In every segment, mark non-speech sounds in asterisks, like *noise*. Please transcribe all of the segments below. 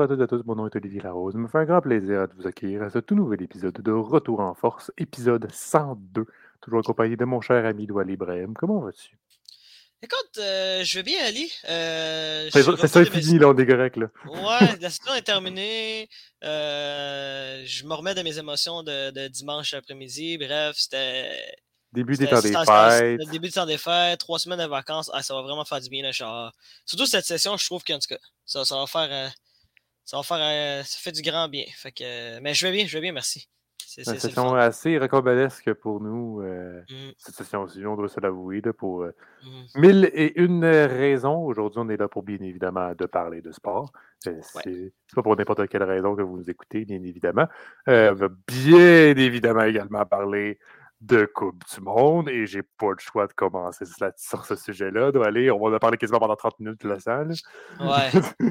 Bonjour à toutes et à tous, mon nom est Olivier Larose. Ça me fait un grand plaisir de vous accueillir à ce tout nouvel épisode de Retour en force, épisode 102, toujours accompagné de mon cher ami Doual Ibrahim. Comment vas-tu? Écoute, euh, je vais bien, Ali. Euh, c'est ça, fini, là, on est correct, là. Ouais, la *laughs* saison est terminée. Euh, je me remets de mes émotions de, dimanche après-midi. Bref, c'était. Début des temps des fêtes. Début des temps des fêtes, trois semaines de vacances. Ah, ça va vraiment faire du bien, là, Surtout cette session, je trouve qu'en tout cas, ça, ça va faire. Ça va faire. ça fait du grand bien. Fait que, mais je vais bien, je vais bien, merci. C'est une session assez rocambolesque pour nous, euh, mmh. cette session-ci, on doit se l'avouer, pour euh, mmh. mille et une raisons. Aujourd'hui, on est là pour, bien évidemment, de parler de sport. Euh, c'est pas pour n'importe quelle raison que vous nous écoutez, bien évidemment. on va bien évidemment également parler de Coupe du Monde et j'ai pas le choix de commencer sur ce sujet-là. On va en parler quasiment pendant 30 minutes de la *laughs* salle.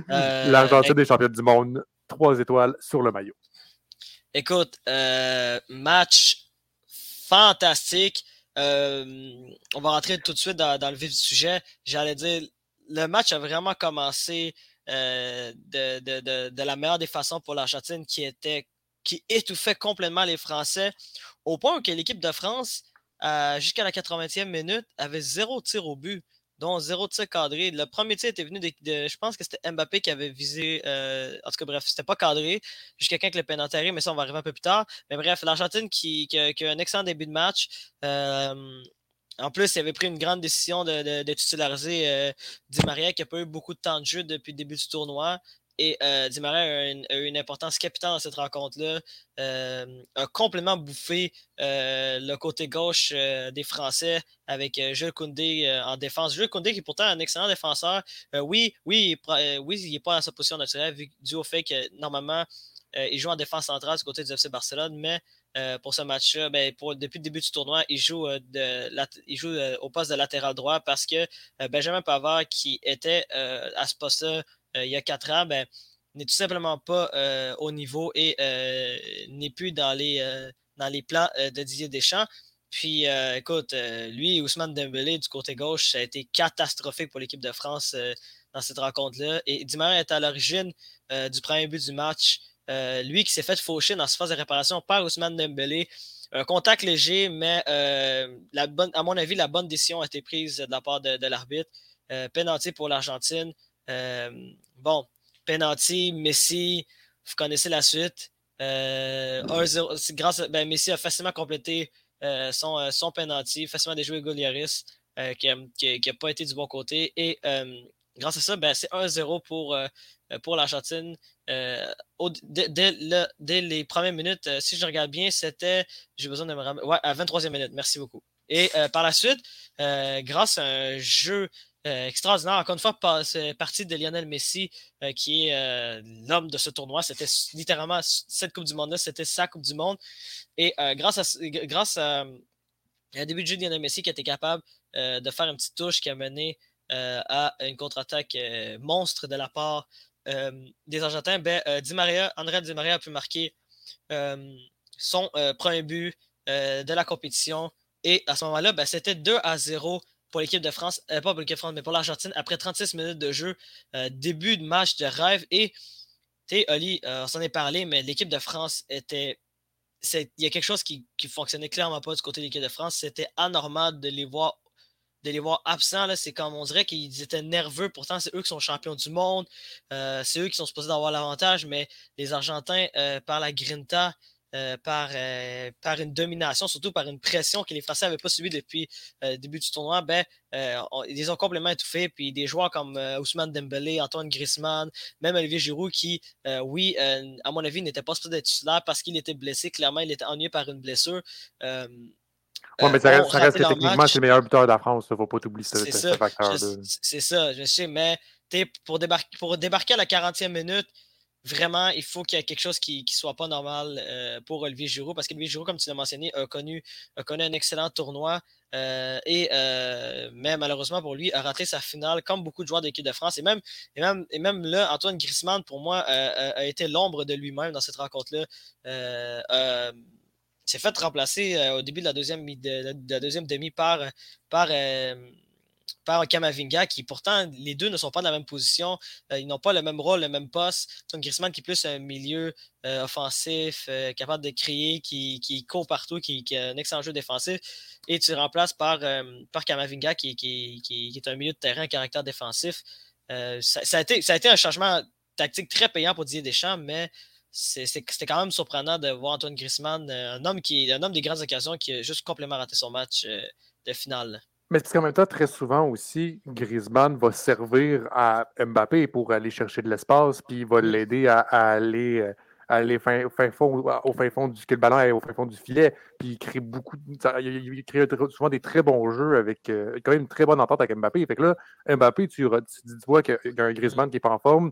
L'Argentine est championne du monde, trois étoiles sur le maillot. Écoute, euh, match fantastique. Euh, on va rentrer tout de suite dans, le vif du sujet. J'allais dire, le match a vraiment commencé euh, de, la meilleure des façons pour l'Argentine qui était qui étouffait complètement les Français au point que l'équipe de France, jusqu'à la 80e minute, avait zéro tir au but dont zéro tir cadré. Le premier tir était venu de, je pense que c'était Mbappé qui avait visé, euh, en tout cas bref, c'était pas cadré, juste quelqu'un qui l'a pénentaré, mais ça on va arriver un peu plus tard. Mais bref, l'Argentine qui, qui, a un excellent début de match. Euh, en plus, il avait pris une grande décision de titulariser euh, Di Maria, qui n'a pas eu beaucoup de temps de jeu depuis le début du tournoi. Et euh, a une, importance capitale dans cette rencontre-là. Euh, a complètement bouffé euh, le côté gauche euh, des Français avec Jules Koundé en défense. Jules Koundé qui est pourtant un excellent défenseur. oui, oui, il n'est pas dans sa position naturelle dû au fait que normalement, il joue en défense centrale du côté du FC Barcelone, mais pour ce match-là, ben, depuis le début du tournoi, il joue, de, il joue au poste de latéral droit parce que Benjamin Pavard, qui était à ce poste-là il y a quatre ans, ben, n'est tout simplement pas euh, au niveau et euh, n'est plus dans les, dans les plans de Didier Deschamps. Puis, écoute, lui, Ousmane Dembélé du côté gauche, ça a été catastrophique pour l'équipe de France dans cette rencontre-là. Et Dimar est à l'origine du premier but du match. lui qui s'est fait faucher dans sa phase de réparation par Ousmane Dembélé. Un contact léger, mais à mon avis, la bonne décision a été prise de la part de, l'arbitre. penalty pour l'Argentine. Euh, bon, penalty, Messi, vous connaissez la suite. Euh, grâce ben, Messi a facilement complété euh, son, son facilement déjoué Golioris, qui n'a pas été du bon côté. Et grâce à ça, ben, c'est 1-0 pour, pour l'Argentine. dès, les premières minutes, si je regarde bien, c'était. J'ai besoin de me ramener. Ouais, à 23e minute. Merci beaucoup. Et par la suite, grâce à un jeu euh, extraordinaire. Encore une fois, partie de Lionel Messi, euh, qui est euh, l'homme de ce tournoi. C'était littéralement cette Coupe du Monde-là, c'était sa Coupe du Monde. Et grâce à, grâce à, un début de jeu de Lionel Messi qui était capable de faire une petite touche qui a mené à une contre-attaque monstre de la part des Argentins, ben, Di Maria, André Di Maria a pu marquer son premier but de la compétition. Et à ce moment-là, ben, c'était 2 à 0 pour l'équipe de France, euh, pas pour l'équipe de France, mais pour l'Argentine, après 36 minutes de jeu, euh, début de match de rêve. Et, tu sais, Oli, euh, on s'en est parlé, mais l'équipe de France était. Il y a quelque chose qui, qui fonctionnait clairement pas du côté de l'équipe de France. C'était anormal de les voir de les voir absents. C'est comme on dirait qu'ils étaient nerveux. Pourtant, c'est eux qui sont champions du monde. c'est eux qui sont supposés avoir l'avantage, mais les Argentins, par la grinta, euh, par, euh, par une domination, surtout par une pression que les Français n'avaient pas subie depuis euh, le début du tournoi, ben, ils les ont complètement étouffés. Puis des joueurs comme Ousmane Dembélé, Antoine Griezmann, même Olivier Giroud, qui, oui, à mon avis, n'était pas supposé être titulaire parce qu'il était blessé. Clairement, il était ennuyé par une blessure. Oui, mais ça reste, ça reste que techniquement, c'est le meilleur buteur de la France. Il ne faut pas t'oublier ce, ce facteur-là. C'est ça, je sais, mais pour débarquer, pour débarquer à la 40e minute, vraiment, il faut qu'il y ait quelque chose qui ne soit pas normal euh, pour Olivier Giroud, parce qu'Olivier Giroud, comme tu l'as mentionné, a connu, a connu un excellent tournoi. Euh, et euh, mais malheureusement pour lui, a raté sa finale, comme beaucoup de joueurs de l'équipe de France. Et même, et même, et même là, Antoine Griezmann, pour moi, a été l'ombre de lui-même dans cette rencontre-là. s'est fait remplacer au début de la deuxième, de, deuxième demi par, par par Kamavinga, qui pourtant, les deux ne sont pas dans la même position. ils n'ont pas le même rôle, le même poste. Ton Griezmann qui est plus un milieu offensif, capable de crier, qui, qui court partout, qui, a un excellent jeu défensif. Et tu remplaces par, par Kamavinga, qui, qui, est un milieu de terrain à caractère défensif. Ça, a été, un changement tactique très payant pour Didier Deschamps, mais c'était quand même surprenant de voir Antoine Griezmann, euh, un homme, qui, un homme des grandes occasions qui a juste complètement raté son match euh, de finale. Mais c'est qu'en même temps, très souvent aussi, Griezmann va servir à Mbappé pour aller chercher de l'espace, puis il va l'aider à, aller, euh, aller fin, fond, au fin fond du que le ballon est au fin fond du filet. Puis il crée beaucoup, il crée souvent des très bons jeux avec quand même une très bonne entente avec Mbappé. Fait que là, Mbappé, tu, tu, tu vois qu'il y a un Griezmann qui n'est pas en forme,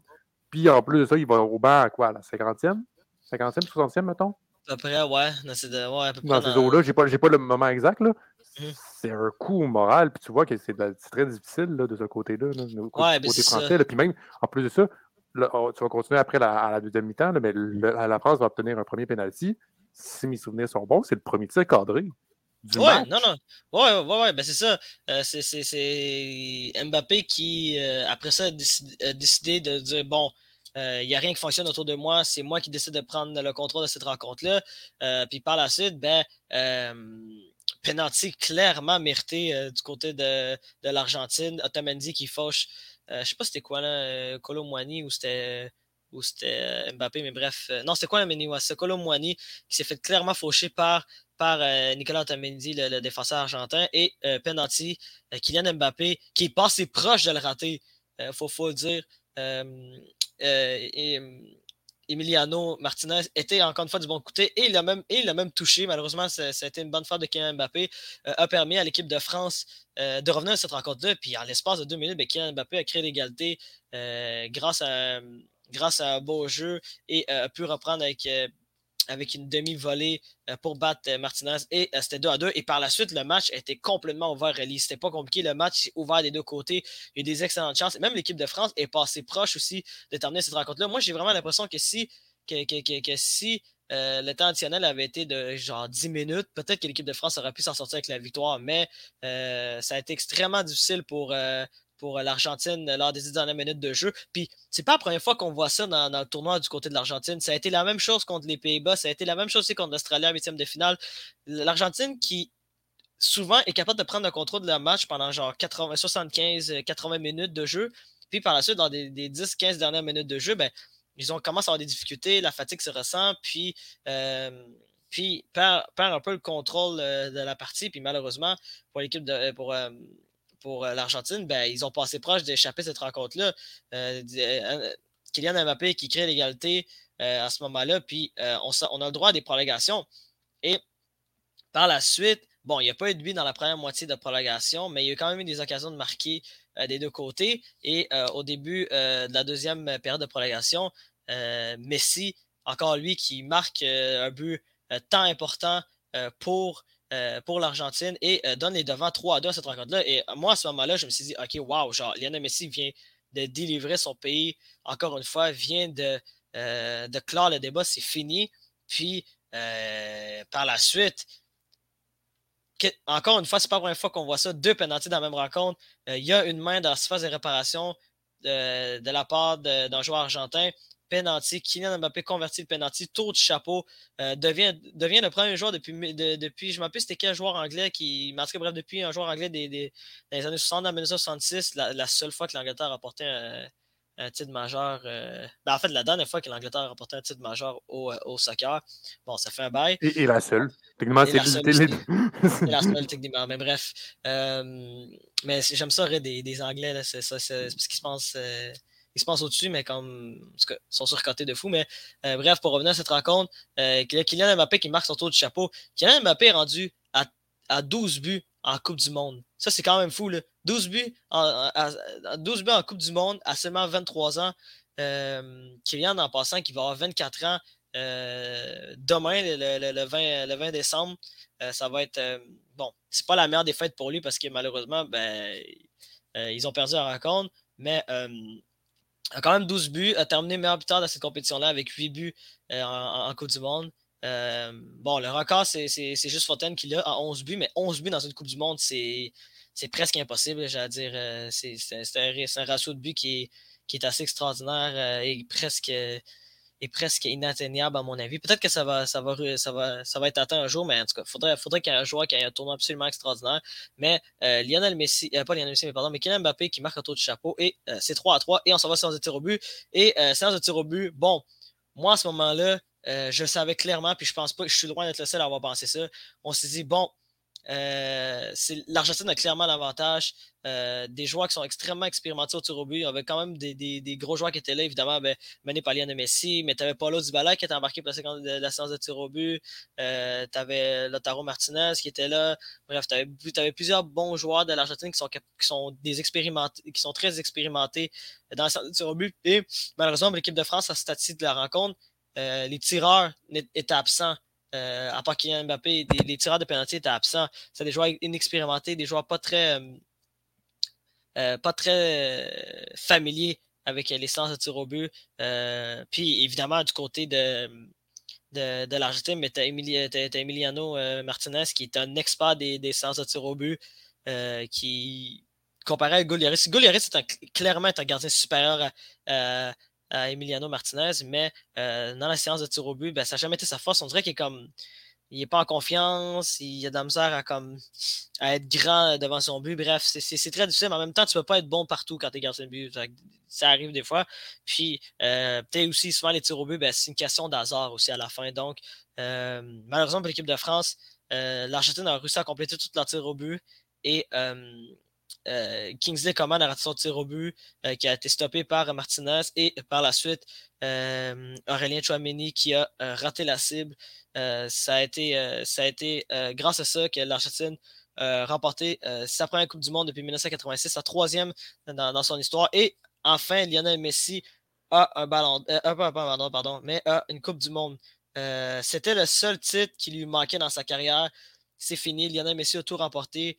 puis en plus de ça, il va au banc à quoi, la 50e 50e, 60e, mettons? À peu près, ouais. Dans ces, ouais, dans ces eaux-là, j'ai pas, pas le moment exact. là. C'est un coup moral, puis tu vois que c'est très difficile là, de ce côté-là, là, ouais, côté français. puis même, en plus de ça, tu vas continuer après la, à la deuxième mi-temps, mais la France va obtenir un premier penalty. Si mes souvenirs sont bons, c'est le premier tir cadré. ouais, non, non. Ouais, ouais, ouais, ben c'est ça. Euh, c'est Mbappé qui, euh, après ça, a décidé, de dire bon, il n'y a rien qui fonctionne autour de moi, c'est moi qui décide de prendre le contrôle de cette rencontre-là. Euh, puis par la suite, ben, penalty clairement mérité du côté de, de l'Argentine. Otamendi qui fauche, je sais pas c'était quoi là, Colo ou c'était c'était Mbappé, mais bref. non, c'était quoi la Méniwa? C'est Colo qui s'est fait clairement faucher par par euh, Nicolas Otamendi, le, défenseur argentin, et euh, penalty, euh, Kylian Mbappé, qui est passé proche de le rater, il faut, le dire. Et, Emiliano Martinez était encore une fois du bon côté et il a même, touché. Malheureusement, ça, a été une bonne fois de Kylian Mbappé. a permis à l'équipe de France de revenir à cette rencontre-là. Puis en l'espace de deux minutes, ben, Kylian Mbappé a créé l'égalité grâce, à, grâce à un beau jeu et a pu reprendre avec avec une demi-volée euh, pour battre euh, Martinez et euh, c'était 2 à 2. Et par la suite, le match était complètement ouvert. C'était pas compliqué. Le match est ouvert des deux côtés. Il y a eu des excellentes chances. même l'équipe de France est passée proche aussi de terminer cette rencontre-là. Moi, j'ai vraiment l'impression que si, que, que, si le temps additionnel avait été de genre 10 minutes, peut-être que l'équipe de France aurait pu s'en sortir avec la victoire, mais ça a été extrêmement difficile pour, pour euh, l'Argentine lors des dernières minutes de jeu. Puis c'est pas la première fois qu'on voit ça dans, le tournoi du côté de l'Argentine. Ça a été la même chose contre les Pays-Bas, ça a été la même chose aussi contre l'Australie en huitième de finale. L'Argentine qui souvent est capable de prendre le contrôle de la match pendant genre 75-80 euh, minutes de jeu. Puis par la suite, dans des, 10-15 dernières minutes de jeu, ben, ils ont commencé à avoir des difficultés, la fatigue se ressent, puis, euh, puis perd, un peu le contrôle de la partie. Puis malheureusement, pour l'équipe de pour, pour euh, l'Argentine, ben, ils ont passé proche d'échapper cette rencontre-là. Euh, euh, Kylian Mbappé qui crée l'égalité à ce moment-là, puis on, a le droit à des prolongations. Et par la suite, bon, il n'y a pas eu de but dans la première moitié de prolongation, mais il y a quand même eu des occasions de marquer des deux côtés. Et au début de la deuxième période de prolongation, Messi, encore lui, qui marque un but tant important pour euh, pour l'Argentine et euh, donne les devants 3 à 2 à cette rencontre-là. Et moi, à ce moment-là, je me suis dit, OK, wow, genre, Lionel Messi vient de délivrer son pays, encore une fois, vient de, euh, de clore le débat, c'est fini. Puis, par la suite, encore une fois, c'est pas la première fois qu'on voit ça, deux pénalties dans la même rencontre. Il y a une main dans la surface de réparation de la part d'un joueur argentin penalty. Kylian Mbappé convertit le penalty, tour de chapeau, euh, devient, devient le premier joueur depuis, depuis je m'appelle c'était quel joueur anglais qui, marqué bref, depuis un joueur anglais des, des, dans les années 60, en 1966, la, la seule fois que l'Angleterre a remporté un, un, titre majeur. Euh, ben, en fait, la dernière fois que l'Angleterre a remporté un titre majeur au, euh, au, soccer. Bon, ça fait un bail. Et, la seule. Techniquement, c'est la seule, *laughs* techniquement. Mais bref. mais j'aime ça, des, des Anglais, c'est ça, c'est ce qui se passe ils se passent au-dessus, mais comme. ils sont surcotés de fou. Mais euh, bref, pour revenir à cette rencontre, euh, Kylian Mbappé qui marque son tour de chapeau. Kylian Mbappé est rendu à, à 12 buts en Coupe du Monde. Ça, c'est quand même fou. Là. 12, buts en, 12 buts en Coupe du Monde à seulement 23 ans. Euh, Kylian, en passant, qui va avoir 24 ans euh, demain, le, 20, le 20 décembre. ça va être. bon, c'est pas la meilleure des fêtes pour lui parce que malheureusement, ben, ils ont perdu la rencontre. Mais a quand même 12 buts, a terminé meilleur buteur dans cette compétition-là avec 8 buts euh, en, Coupe du Monde. Euh, bon, le record, c'est juste Fontaine qui l'a à 11 buts, mais 11 buts dans une Coupe du Monde, c'est presque impossible, j'allais dire. c'est un, ratio de but qui est, qui est assez extraordinaire et presque est presque inatteignable à mon avis. Peut-être que ça va, ça, va, ça, va, ça va être atteint un jour, mais en tout cas, faudrait, faudrait qu'il y ait un joueur qui ait un tournoi absolument extraordinaire. Mais euh, Lionel Messi, euh, pas Lionel Messi, mais pardon, mais Kylian Mbappé qui marque un tour du chapeau et euh, c'est 3 à 3 et on s'en va séance de tir au but. Et séance de tir au but, bon, moi à ce moment-là, je le savais clairement, puis je pense pas que je suis loin d'être le seul à avoir pensé ça. On s'est dit, bon, euh, L'Argentine a clairement l'avantage. Euh, des joueurs qui sont extrêmement expérimentés au tir au but. Il y avait quand même des, des, gros joueurs qui étaient là, évidemment, ben, menés par Lionel Messi, mais tu avais Paulo Dybala qui était embarqué pour la, la séance de tir au but. Euh, tu avais Lotaro Martinez qui était là. Bref, tu avais, plusieurs bons joueurs de l'Argentine qui sont, qui sont des expérimentés, qui sont très expérimentés dans la séance de tir au but. Et malheureusement, l'équipe de France, à ce de la rencontre, euh, les tireurs étaient absents. Euh, à part Kylian Mbappé, les tireurs de pénalty étaient absents. C'est des joueurs inexpérimentés, des joueurs pas très, euh, euh, pas très familiers avec les sens de tir au but. puis évidemment, du côté de, de, l'Argentine, mais tu as, Emiliano Martinez qui est un expert des, des sens de tir au but, qui comparé à Goliaris. Goliaris est clairement un gardien supérieur à Emiliano Martinez, mais euh, dans la séance de tir au but, ben, ça n'a jamais été sa force. On dirait qu'il est comme. Il n'est pas en confiance, il a de la misère à, comme, à être grand devant son but. Bref, c'est très difficile, mais en même temps, tu ne peux pas être bon partout quand tu es gardien de but. Ça arrive des fois. Puis, euh, peut-être aussi, souvent, les tirs au but, ben, c'est une question d'hasard aussi à la fin. Donc, euh, malheureusement pour l'équipe de France, l'Argentine a réussi à compléter toute leur tir au but. Et euh, Kingsley Coman a raté son tir au but euh, qui a été stoppé par Martinez et par la suite euh, Aurélien Chouameni qui a raté la cible. ça a été, ça a été grâce à ça que l'Argentine a remporté sa première Coupe du Monde depuis 1986, sa troisième dans, son histoire. Et enfin, Lionel Messi a un ballon, un ballon, pardon, mais a une Coupe du Monde. C'était le seul titre qui lui manquait dans sa carrière. C'est fini. Lionel Messi a tout remporté.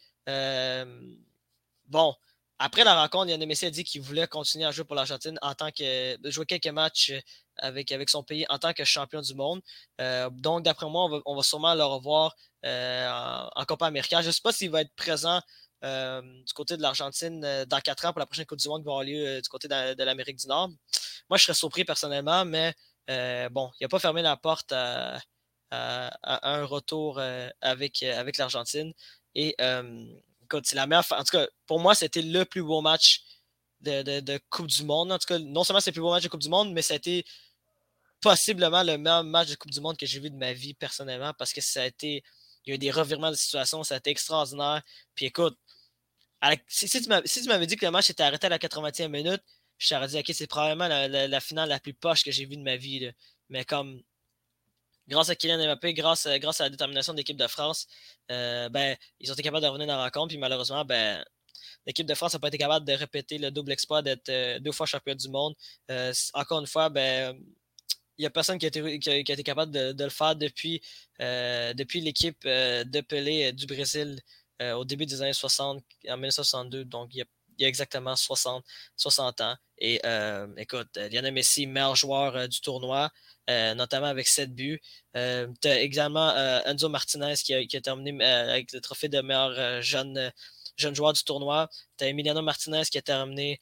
Bon, après la rencontre, Lionel Messi a dit qu'il voulait continuer à jouer pour l'Argentine en tant que jouer quelques matchs avec, son pays en tant que champion du monde. Euh, donc, d'après moi, on va, sûrement le revoir euh, en, Copa América. Je ne sais pas s'il va être présent euh, du côté de l'Argentine dans quatre ans pour la prochaine Coupe du Monde qui va avoir lieu du côté de, l'Amérique du Nord. Moi, je serais surpris personnellement, mais bon, il n'a pas fermé la porte à, un retour avec, avec l'Argentine. Et c'est la meilleure. En tout cas, pour moi, c'était le plus beau match de, Coupe du Monde. En tout cas, non seulement c'est le plus beau match de Coupe du Monde, mais ça a été possiblement le meilleur match de Coupe du Monde que j'ai vu de ma vie personnellement parce que ça a été. Il y a eu des revirements de situation, ça a été extraordinaire. Puis écoute, si, tu m'avais dit que le match était arrêté à la 80e minute, je t'aurais dit, ok, c'est probablement la, finale la plus poche que j'ai vue de ma vie. Mais comme grâce à Kylian Mbappé, grâce, à, la détermination de l'équipe de France, euh, ben, ils ont été capables de revenir dans la rencontre. Puis malheureusement, ben, l'équipe de France n'a pas été capable de répéter le double exploit d'être euh, deux fois champion du monde. Euh, encore une fois, ben, il n'y a personne qui a, été, capable de, le faire depuis, depuis l'équipe de Pelé du Brésil au début des années 60, en 1962. Donc, il y a, il y a exactement 60, 60 ans. Et écoute, Lionel Messi, meilleur joueur du tournoi. Euh, notamment avec 7 buts. Euh, tu as également euh, Enzo Martinez qui a, terminé avec le trophée de meilleur jeune, joueur du tournoi. Tu as Emiliano Martinez qui a terminé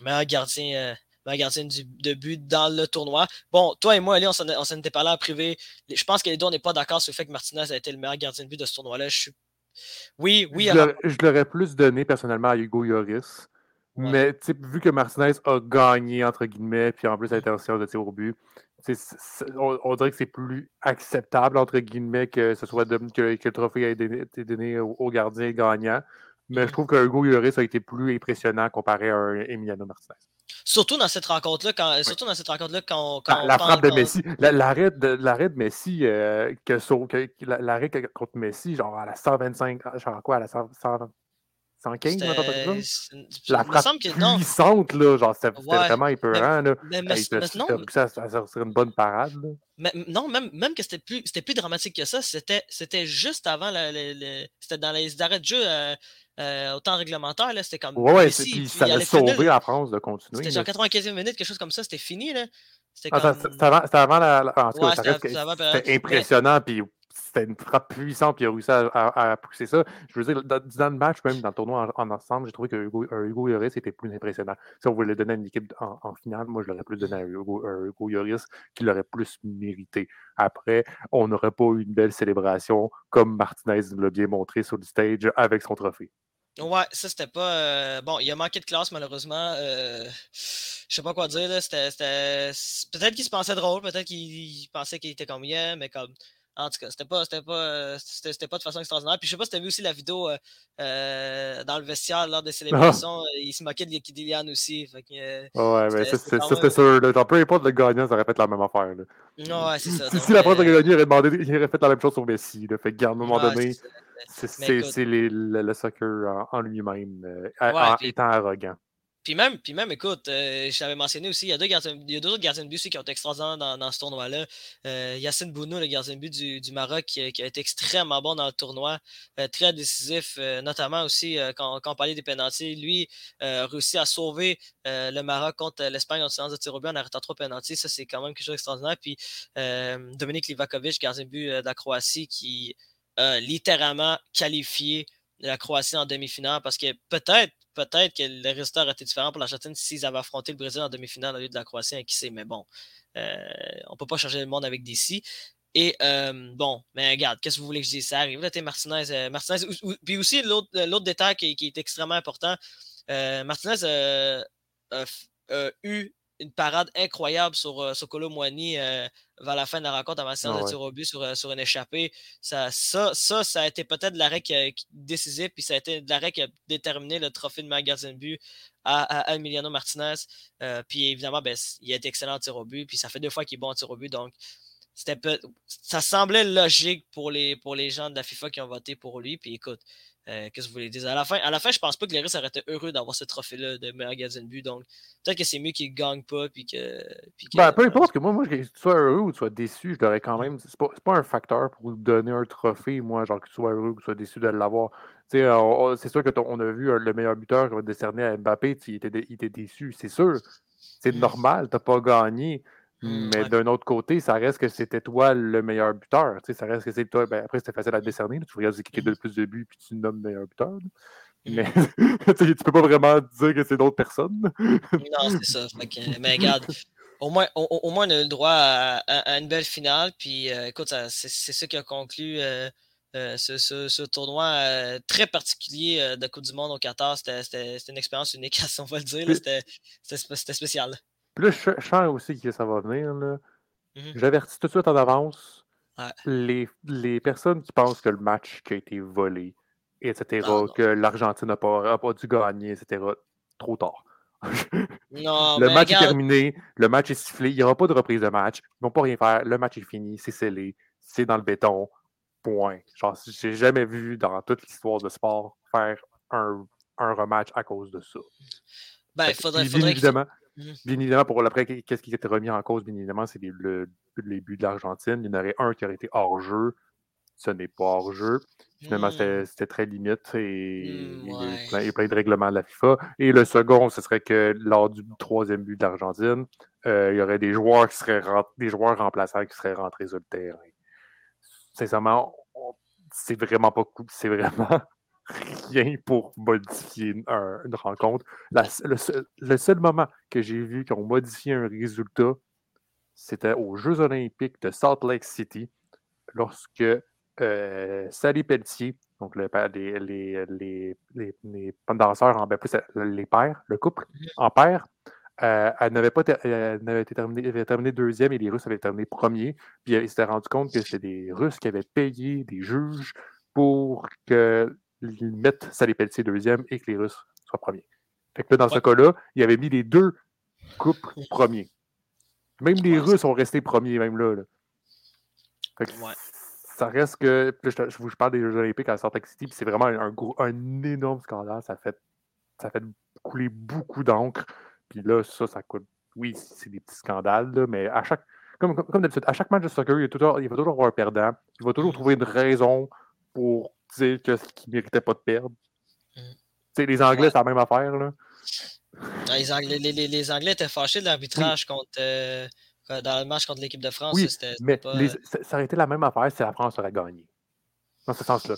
meilleur gardien gardien de but dans le tournoi. Bon, toi et moi, Ali, on s'en était parlé en privé. Je pense que les deux, on n'est pas d'accord sur le fait que Martinez a été le meilleur gardien de but de ce tournoi-là. Je suis... Oui, oui. Je l'aurais plus donné personnellement à Hugo Lloris. Mais vu que Martinez a gagné, entre guillemets, puis en plus séance de tir au but, on, dirait que c'est plus acceptable, entre guillemets, que ce soit que, le trophée ait été donné au, gardien gagnant. Mais je trouve que Hugo Lloris a été plus impressionnant comparé à un Emiliano Martinez. Surtout dans cette rencontre-là, quand, surtout dans cette rencontre-là, quand, la, frappe de Messi, l'arrêt de, de Messi, euh, l'arrêt contre Messi, genre à la 125, genre quoi, à la 120, 115, La frappe que, puissante, là, genre, c'était vraiment épeurant, là. Mais, mais, mais non, ça, ça, serait une bonne parade, là. Mais, non, même, même que c'était plus, plus dramatique que ça, c'était juste avant, le, c'était dans les arrêts de jeu euh, euh, au temps réglementaire, là, c'était comme... Ouais, ouais puis ça l'a sauvé la France de continuer. C'était genre 95e minute, quelque chose comme ça, c'était fini, là. C'était ah, comme... avant, avant, la... En tout cas, c'était impressionnant, puis c'était une frappe puissante, puis il a réussi à, pousser ça. Je veux dire, dans, le match, même dans le tournoi en, ensemble, j'ai trouvé que Hugo, Hugo Lloris était plus impressionnant. Si on voulait donner à une équipe en, finale, moi, je l'aurais plus donné à Hugo, Hugo Lloris, qui l'aurait plus mérité. Après, on n'aurait pas eu une belle célébration comme Martinez l'a bien montré sur le stage avec son trophée. Ouais, ça c'était pas. Euh, bon, il a manqué de classe malheureusement. Euh, je sais pas quoi dire. C'était, Peut-être qu'il se pensait drôle, peut-être qu'il pensait qu'il était comme hier, mais comme en tout cas, c'était pas, c'était pas, c'était, pas de façon extraordinaire. Puis je sais pas si tu as vu aussi la vidéo euh, dans le vestiaire lors des célébrations. Il se moquait de Dilian aussi. Fait ouais, mais ça, c'était sûr. Peu importe le gagnant, ça aurait fait la même affaire. Là. Ouais, c'est ça. Si, la France a gagné, il aurait, demandé, il aurait fait la même chose sur Messi. Là. Fait que, à un moment donné, c'est, le, soccer en, lui-même, étant arrogant. Puis même, puis même, écoute, euh, je l'avais mentionné aussi, il y a deux, gardiens, il y a deux autres gardiens de but aussi qui ont été extraordinaires dans, dans ce tournoi-là. Euh, Yacine Bounou, le gardien de but du, du Maroc, qui, a été extrêmement bon dans le tournoi, euh, très décisif, euh, notamment aussi quand, quand, on parlait des pénalties. Lui a réussi à sauver le Maroc contre l'Espagne en séance de tir au but en arrêtant trois pénalties. Ça, c'est quand même quelque chose d'extraordinaire. Puis Dominique Livakovic, gardien de but de la Croatie, qui littéralement qualifié la Croatie en demi-finale parce que peut-être peut-être que le résultat aurait été différent pour l'Argentine s'ils avaient affronté le Brésil en demi-finale au lieu de la Croatie, qui sait, mais bon, euh, on ne peut pas changer le monde avec des si. Et euh, bon, mais regarde, qu'est-ce que vous voulez que je dise? Ça arrive. Là, Martinez. Euh, Martinez puis aussi, l'autre détail qui, est extrêmement important, Martinez a eu une parade incroyable sur, euh, sur Moini euh, vers la fin de la rencontre avant ah, de tir au but sur, euh, sur une échappée. Ça, ça, ça, ça a été peut-être l'arrêt qui, décisif, puis ça a été l'arrêt qui a déterminé le trophée de magasin de but à, Emiliano Martinez. puis évidemment, ben, il a été excellent en tir au but, puis ça fait deux fois qu'il est bon en tir au but, donc ça semblait logique pour les, pour les gens de la FIFA qui ont voté pour lui. Puis écoute, euh, qu'est-ce que vous voulez dire? À la fin, à la fin je pense pas que les Russes auraient été heureux d'avoir ce trophée-là de meilleur gardien de but. Donc, peut-être que c'est mieux qu'ils ne gagnent pas. Puis que, puis ben, peu importe, que moi, moi, que tu sois heureux ou tu sois déçu, je l'aurais quand même. C'est pas, pas un facteur pour donner un trophée, moi, genre que tu sois heureux ou que tu sois déçu de l'avoir. C'est sûr qu'on a vu euh, le meilleur buteur qui va décerner à Mbappé, il était, il était déçu, c'est sûr. C'est mm. normal, tu n'as pas gagné. Mmh, mais d'un autre côté, ça reste que c'était toi le meilleur buteur. Ça reste que c'est toi. Ben, après, c'était facile à décerner. Tu regardes qui a le plus de buts puis tu nommes meilleur buteur. Mais *laughs* tu peux pas vraiment dire que c'est d'autres personnes. non, c'est ça. mais regarde, au moins, au, moins, on a eu le droit à, une belle finale. Puis euh, écoute, c'est ça qui a conclu euh, euh, ce, ce, tournoi très particulier de Coupe du Monde au Qatar. C'était une expérience unique, *laughs* on va le dire. C'était spécial. Puis là, je sens aussi que ça va venir. Là. Mmh J'avertis tout de suite en avance les, les, personnes qui pensent que le match qui a été volé, etc., que l'Argentine n'a pas, pas, dû gagner, etc., trop tard. *laughs* non, le match est terminé, le match est sifflé, il n'y aura pas de reprise de match, ils ne vont pas rien faire, le match est fini, c'est scellé, c'est dans le béton, point. Genre, j'ai jamais vu dans toute l'histoire de sport faire un, un rematch à cause de ça. Ben, il faudrait, faudrait évidemment. Bien évidemment, pour après, qu'est-ce qui était remis en cause, bien évidemment, c'est les, les, buts de l'Argentine. Il y en aurait un qui aurait été hors-jeu. Ce n'est pas hors-jeu. Finalement, mmh. c'était très limite et mmh, il, y a plein, de règlements de la FIFA. Et le second, ce serait que lors du troisième but de l'Argentine, euh, il y aurait des joueurs qui seraient des joueurs remplaçants qui seraient rentrés sur le terrain. Sincèrement, c'est vraiment pas cool. C'est vraiment rien pour modifier une, rencontre. le, seul, moment que j'ai vu qu'on modifié un résultat, c'était aux Jeux olympiques de Salt Lake City, lorsque euh, Sally Pelletier, donc le des les, les, les, danseurs, en, ben, plus les pères, le couple en père, euh, elle n'avait pas elle avait été terminée, avait terminé deuxième et les Russes avaient terminé premier. Puis ils s'étaient rendu compte que c'était des Russes qui avaient payé des juges pour que mettent Salé Pelletier deuxième et que les Russes soient premiers. Fait que dans ce cas-là, il avait mis les deux coupes premiers. Même les Russes ont resté premiers, même là. Ça reste que. je, vous parle des Jeux Olympiques à Salt Lake City, c'est vraiment un, gros, un énorme scandale. Ça fait, ça fait couler beaucoup d'encre. Puis là, ça, ça coûte. Oui, c'est des petits scandales, mais à chaque. Comme, comme, d'habitude, à chaque match de soccer, il, il va toujours avoir un perdant. Il va toujours trouver une raison pour dire que, qu'il ne méritait pas de perdre. Mm. Les Anglais, c'est la même affaire. Là. Ah, les, Anglais, les, les, Anglais étaient fâchés de l'arbitrage contre, euh, dans le match contre l'équipe de France. Oui, mais ça, aurait été la même affaire si la France aurait gagné. Dans ce sens-là.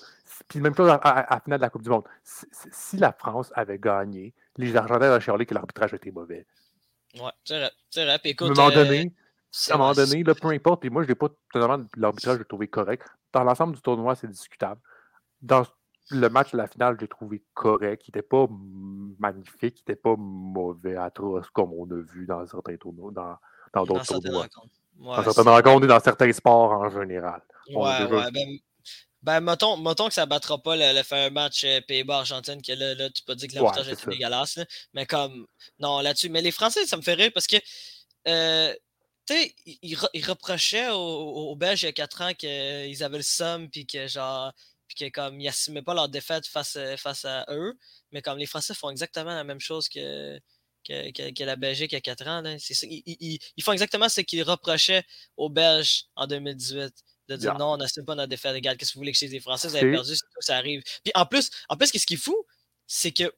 Puis même chose à, la finale de la Coupe du Monde. Si, la France avait gagné, les Argentins auraient chialé que l'arbitrage était mauvais. Ouais, c'est vrai. C'est vrai. à un moment donné, à un moment donné, peu importe, puis moi, je n'ai pas totalement l'arbitrage, je trouvé correct. Dans l'ensemble du tournoi, c'est discutable. Dans le match de la finale, j'ai trouvé correct. Il n'était pas magnifique, il n'était pas mauvais, atroce, comme on a vu dans certains tournois, dans, dans d'autres tournois. dans certaines rencontres et dans certains sports en général. Ouais, ouais. Ben, ben, mettons, mettons, que ça ne battra pas le, le faire match euh, Pays-Bas-Argentine, que là, là, tu peux dire que l'arbitrage ouais, était dégueulasse. mais comme, non, là-dessus. Mais les Français, ça me fait rire parce que, euh, tu sais, ils, reprochaient aux, Belges il y a 4 ans qu'ils avaient le somme, puis que genre, puis que comme, ils n'assumaient pas leur défaite face, euh, face à eux. Mais comme les Français font exactement la même chose que, que, la Belgique il y a 4 ans. Là. ils, ils, font exactement ce qu'ils reprochaient aux Belges en 2018 de dire non, on n'assume pas notre défaite. Regarde, qu'est-ce que vous voulez que chez les Français, vous avez perdu, ça arrive. Puis en plus, en plus, ce qui est fou, c'est que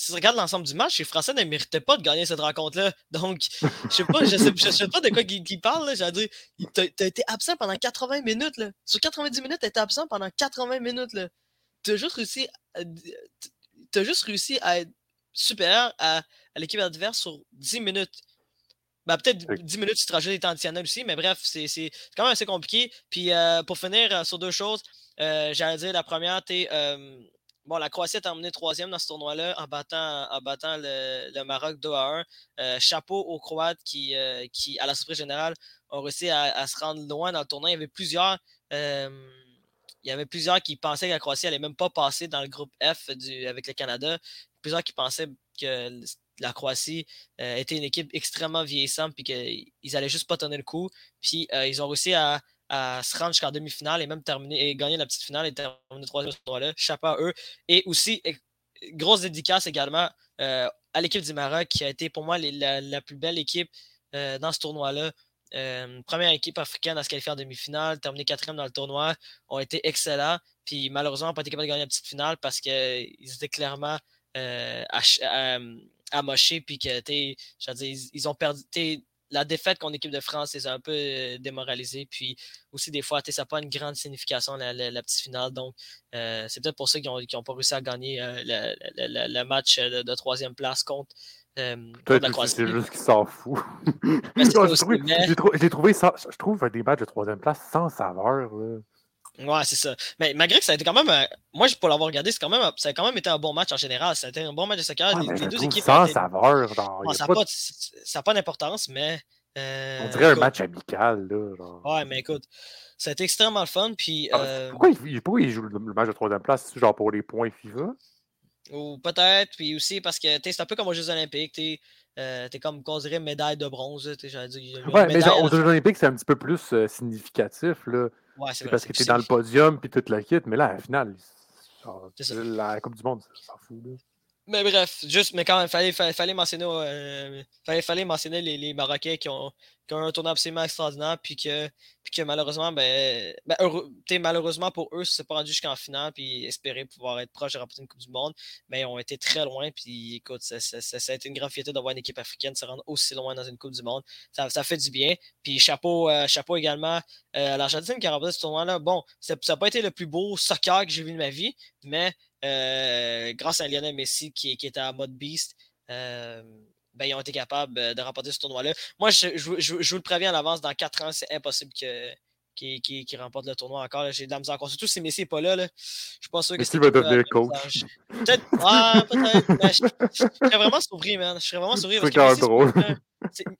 si tu regardes l'ensemble du match, les Français ne méritaient pas de gagner cette rencontre-là. *laughs* Donc, je sais pas, je sais, je sais pas de quoi ils parlent. J'allais dire, t'as as été absent pendant 80 minutes. Là. Sur 90 minutes, t'as été absent pendant 80 minutes. Là. T'as juste réussi à, as juste réussi à être supérieur à, à l'équipe adverse sur 10 minutes. Ben, peut-être 10 minutes, tu te rajoutes des temps additionnels aussi, mais bref, c'est quand même assez compliqué. Puis euh, pour finir euh, sur deux choses, euh, j'allais dire la première, tu bon, la Croatie a terminé troisième dans ce tournoi-là en battant, en battant le, Maroc 2 à 1. chapeau aux Croates qui, qui, à la surprise générale, ont réussi à, se rendre loin dans le tournoi. Il y avait plusieurs. il y avait plusieurs qui pensaient que la Croatie n'allait même pas passer dans le groupe F avec le Canada. Plusieurs qui pensaient que la Croatie euh, était une équipe extrêmement vieillissante puis qu'ils allaient juste pas tenir le coup. Puis euh, ils ont réussi à, se rendre jusqu'en demi-finale et même terminer et gagner la petite finale et terminer troisième ce tournoi-là. Chapeau à eux. Et aussi, grosse dédicace également euh, à l'équipe du Maroc qui a été pour moi la, plus belle équipe dans ce tournoi-là. première équipe africaine à se qualifier en demi-finale, terminer quatrième dans le tournoi, ont été excellents. Puis malheureusement, n'ont pas été capables de gagner la petite finale parce qu'ils étaient clairement amoché, puis que, dire, ils, ont perdu. La défaite contre l'équipe de France les a un peu euh, démoralisés. Puis aussi, des fois, ça n'a pas une grande signification, la, petite finale. Donc, euh, c'est peut-être pour ça qu'ils n'ont pas réussi à gagner euh, le, match de, troisième place contre, la Croatie. C'est juste qu'ils s'en foutent. *laughs* J'ai trouvé, ça, je trouve des matchs de troisième place sans saveur. Ouais, c'est ça. Mais malgré que ça a été quand même. Euh, moi, pour l'avoir regardé, quand même, ça a quand même été un bon match en général. Ça a été un bon match de soccer. les, deux équipes. Sans saveur. ça n'a pas, d'importance, mais. Euh, On dirait un match amical. Là, genre. Ouais, mais écoute, ça a été extrêmement le fun. Puis, ah, euh, pourquoi, il, pourquoi il joue le, match de troisième place Genre pour les points FIFA? Ou peut-être. Puis aussi parce que c'est un peu comme aux Jeux Olympiques. Tu es comme qu'on dirait médaille de bronze. Dire, ouais, mais genre, aux Jeux Olympiques, c'est un petit peu plus significatif. Là c'est parce que tu es dans le podium puis toute la kit, mais là, à la finale, la Coupe du Monde, ça s'en fout. Mais bref, juste, mais quand même, fallait, fallait, mentionner, euh, fallait, mentionner les, les Marocains qui ont, qui ont un tournoi absolument extraordinaire, puis que, puis que malheureusement, ben, ben malheureusement pour eux, c'est pas rendu jusqu'en finale, puis espérer pouvoir être proche de remporter une Coupe du Monde, mais ils ont été très loin, puis écoute, ça, ça, a été une grande fierté d'avoir une équipe africaine se rendre aussi loin dans une Coupe du Monde. Ça, fait du bien. Puis chapeau, euh, chapeau également euh, à l'Argentine qui a remporté ce tournoi-là. Bon, ça n'a pas été le plus beau soccer que j'ai vu de ma vie, mais grâce à Lionel Messi qui, qui était en mode beast, euh, ben, ils ont été capables euh, de remporter ce tournoi-là. Moi, je, je, vous le préviens à l'avance, dans 4 ans, c'est impossible que, qui, remporte le tournoi encore. J'ai de la misère encore. Surtout si Messi n'est pas là. là. Je suis pas sûr que Messi va devenir coach. Peut-être. Ah, peut-être. je, serais vraiment surpris, man. Je serais vraiment surpris. C'est quand même drôle.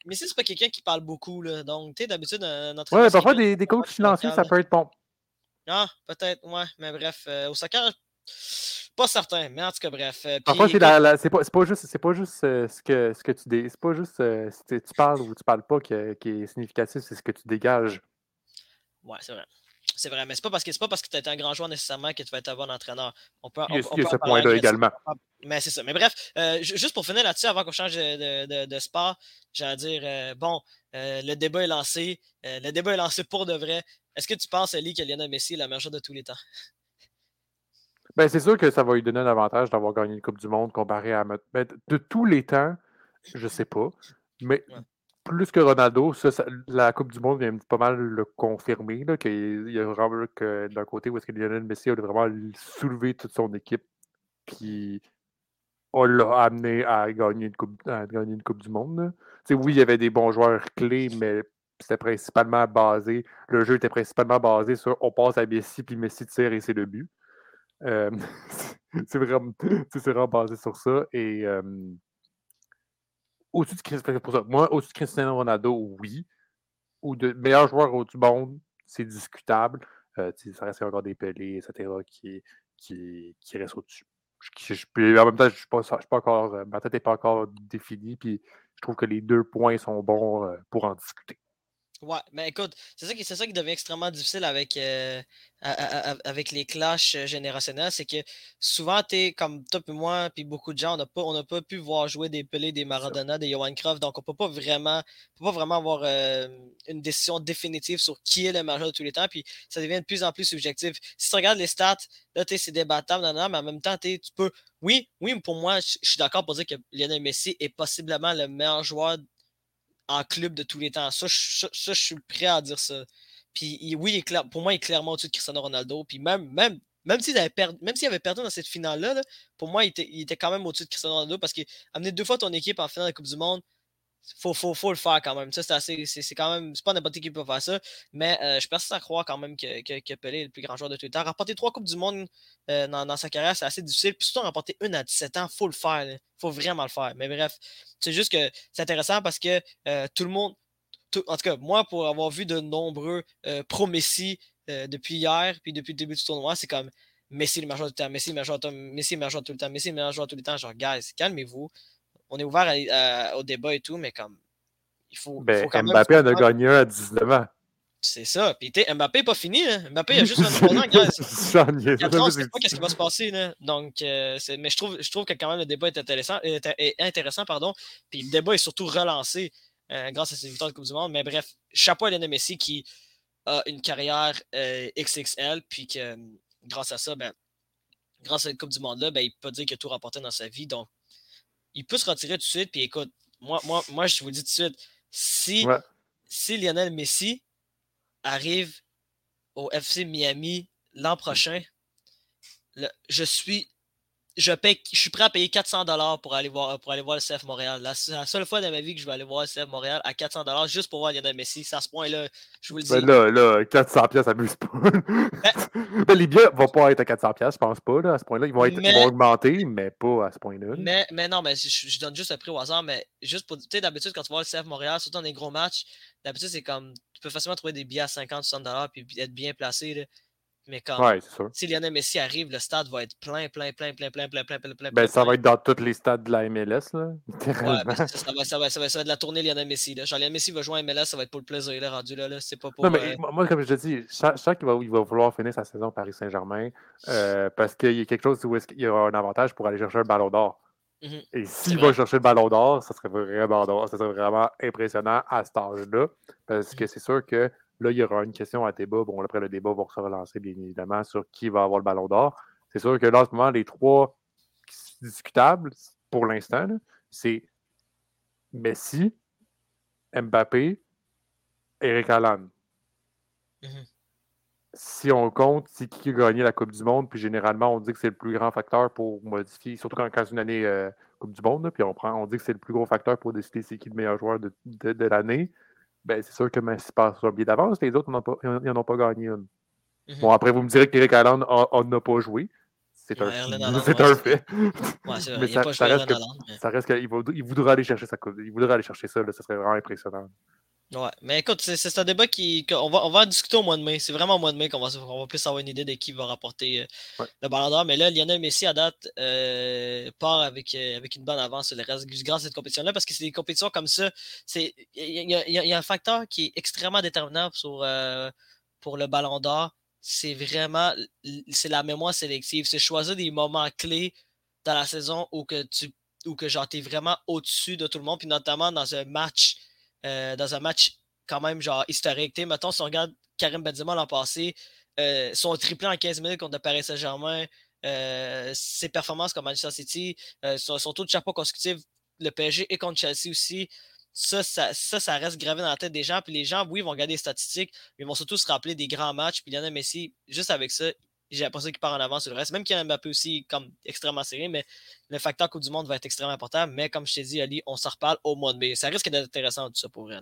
Messi, c'est pas quelqu'un qui parle beaucoup. Là. Donc, tu sais, d'habitude, notre. Ouais, parfois, des, des coachs financiers, ça peut être bon. Ah, peut-être, ouais. Mais bref, au soccer, pas certain, mais en tout cas, bref. Euh, Parfois, c'est, pas, juste, c'est pas juste euh, ce, que, ce que tu dé... C'est pas juste euh, si tu parles ou tu parles pas qui, qui est significatif, c'est ce que tu dégages. Ouais, c'est vrai. C'est vrai, mais c'est pas parce que c'est pas parce que tu es un grand joueur nécessairement que tu vas être un bon entraîneur. On peut, il y a, on, ce point-là également. Mais c'est ça. Mais bref, juste pour finir là-dessus, avant qu'on change de, de, de, sport, j'allais dire bon, le débat est lancé. le débat est lancé pour de vrai. Est-ce que tu penses, Eli, que Lionel Messi est la meilleure joueur de tous les temps? Ben, c'est sûr que ça va lui donner un avantage d'avoir gagné une Coupe du Monde comparé à. Ben, de tous les temps, je sais pas. Mais plus que Ronaldo, la Coupe du Monde vient pas mal le confirmer, qu'il y a vraiment que d'un côté où est-ce que Lionel Messi a vraiment soulevé toute son équipe, puis on l'a amené à gagner une Coupe, gagner une coupe du Monde. Oui, il y avait des bons joueurs clés, mais c'était principalement basé, le jeu était principalement basé sur on passe à Messi, puis Messi tire et c'est le but. Euh, *laughs* c'est vraiment, vraiment, basé sur ça. Et au-dessus de, moi, au-dessus de Cristiano Ronaldo, oui. Ou de meilleurs joueurs du monde, c'est discutable. Euh, ça reste encore des pelés, etc., qui, qui, qui restent au-dessus. en même temps, je suis pas, pas encore, ma tête n'est pas encore définie, puis je trouve que les deux points sont bons euh, pour en discuter. Ouais, mais écoute, c'est ça, qui, ça qui devient extrêmement difficile avec, euh, avec les clashs euh, générationnels, c'est que souvent, tu es comme toi et moi, puis beaucoup de gens, on n'a pas, pas pu voir jouer des Pelé, des Maradona, des Johan Croft, donc on peut pas vraiment, peut pas vraiment avoir euh, une décision définitive sur qui est le meilleur de tous les temps, puis ça devient de plus en plus subjectif. Si tu regardes les stats, là, c'est débattable, mais en même temps, tu peux. Oui, oui, pour moi, je suis d'accord pour dire que Lionel Messi est possiblement le meilleur joueur en club de tous les temps. Ça, je, suis prêt à dire ça. Puis oui, pour moi, il est clairement au-dessus de Cristiano Ronaldo. Puis même, même, même s'il avait, perdu, perdu dans cette finale-là, pour moi, il était, il était, quand même au-dessus de Cristiano Ronaldo parce qu'amener deux fois ton équipe en finale de la Coupe du Monde, faut, faut, le faire quand même. C'est quand même. C'est pas n'importe qui qui peut faire ça. Mais euh, je persiste à croire quand même que, Pelé est le plus grand joueur de tout le temps. Remporter trois Coupes du Monde euh, dans, sa carrière, c'est assez difficile. Puis surtout remporter une à 17 ans, faut le faire. Il faut vraiment le faire. Mais bref, c'est juste que c'est intéressant parce que euh, tout le monde. en tout cas, moi, pour avoir vu de nombreux pro-Messi depuis hier, puis depuis le début du tournoi, c'est comme Messi le meilleur joueur tout le temps, Messi le meilleur joueur, Messi le meilleur joueur tout le temps, Messi le meilleur joueur tout le temps. Genre, guys, calmez-vous on est ouvert au débat et tout, mais comme il faut. Ben, quand Mbappé en a gagné un à 19 ans. C'est ça. Puis Mbappé n'est pas fini. Hein. Mbappé il a juste 23 *laughs* ans, on ne sait pas ce qui va se passer. Là. Donc, euh, mais je trouve, je trouve que quand même le débat est intéressant. Est, intéressant pardon. Puis le débat est surtout relancé euh, grâce à cette victoire de Coupe du Monde. Mais bref, chapeau à Lionel Messi qui a une carrière euh, XXL. Puis que grâce à ça, ben, grâce à cette Coupe du Monde-là, ben, il peut dire qu'il a tout remporté dans sa vie. Donc, il peut se retirer tout de suite. Puis écoute, moi, moi, moi je vous dis tout de suite, si, si Lionel Messi arrive au FC Miami l'an prochain, je suis je, paye, je suis prêt à payer 400 dollars pour aller voir pour aller voir le CF Montréal. La, la, seule fois de ma vie que je vais aller voir le CF Montréal à 400 dollars juste pour voir Lionel Messi. C'est à ce point-là, je vous le dis. Ben là, là, 400 pièces, abuse pas. Ben, *laughs* ben, les billets vont pas être à 400 pièces, je pense pas. Là, à ce point-là, ils vont, être, ils vont augmenter, mais pas à ce point-là. Mais, mais non, mais je, je, donne juste un prix au hasard, mais juste pour, tu sais, d'habitude quand tu vois le CF Montréal, surtout dans des gros matchs, d'habitude c'est comme, tu peux facilement trouver des billets à 50, 60 dollars puis être bien placé. Là. Mais quand si Lionel Messi arrive, le stade va être plein, plein, plein, plein, plein, plein, plein, plein, plein. Ben, ça va être dans tous les stades de la MLS, là. *laughs* Ouais, ben, ça, ça, va, ça, va, ça, va, ça va être la tournée Lionel Messi. Là. Genre, Lionel Messi va jouer à MLS, ça va être pour le plaisir, là, rendu là. là. C'est pas pour. Non, mais, euh, Moi, comme je te dis, chaque, chaque il, va, il va vouloir finir sa saison Paris Saint-Germain euh, parce qu'il y a quelque chose où il y aura un avantage pour aller chercher un ballon d'or. Mm-hmm. Et s'il va chercher le ballon d'or, ça serait vraiment ça serait vraiment impressionnant à cet âge-là. Parce que mm-hmm. c'est sûr que Là, il y aura une question à débat. Bon, après, le débat va se relancer, bien évidemment, sur qui va avoir le ballon d'or. C'est sûr que là, en ce moment, les trois discutables, pour l'instant, c'est Messi, Mbappé, Eric Allan. Mm-hmm. Si on compte, c'est qui a gagné la Coupe du Monde, puis généralement, on dit que c'est le plus grand facteur pour modifier, surtout quand, c'est une année euh, Coupe du Monde, puis on, prend, on dit que c'est le plus gros facteur pour décider c'est qui le meilleur joueur de, de l'année ben, c'est sûr que Messi passe un billet d'avance. Les autres n'en ont, pas gagné une. Mhm. Bon, après, vous me direz qu'Eric Allen n'a pas joué. C'est un, *laughs* un, fait. mais ça, reste que, ça reste qu'il il voudra aller chercher sa coupe. Il voudra aller chercher ça. Là, ça serait vraiment impressionnant. Ouais, mais écoute, c'est un débat qui. on, va, on va en discuter au mois de mai. C'est vraiment au mois de mai qu'on va, on va plus avoir une idée de qui va rapporter euh, le ballon d'or. Mais là, Lionel Messi, à date, euh, part avec, euh, avec une bonne avance sur le reste grâce à cette compétition-là parce que c'est des compétitions comme ça. Il y, y, a un facteur qui est extrêmement déterminant pour, pour le ballon d'or. C'est vraiment c'est la mémoire sélective. C'est choisir des moments clés dans la saison où que tu où que genre es vraiment au-dessus de tout le monde, puis notamment dans un match euh, dans un match quand même genre historique. Mettons, si on regarde Karim Benzema l'an passé, euh, son triplé en 15 minutes contre Paris Saint-Germain, euh, ses performances comme Manchester City, son, taux de chapeau consécutif, le PSG et contre Chelsea aussi. ça ça, reste gravé dans la tête des gens. Puis les gens, oui, vont regarder les statistiques, mais ils vont surtout se rappeler des grands matchs. Puis Lionel Messi, juste avec ça, j'ai l'impression qu'il part en avance sur le reste. Même qu'il y a Mbappé aussi comme extrêmement serré, mais le facteur Coupe du Monde va être extrêmement important. Mais comme je t'ai dit, Ali, on s'en reparle au mois de mai. Ça risque d'être intéressant tout ça pour vrai.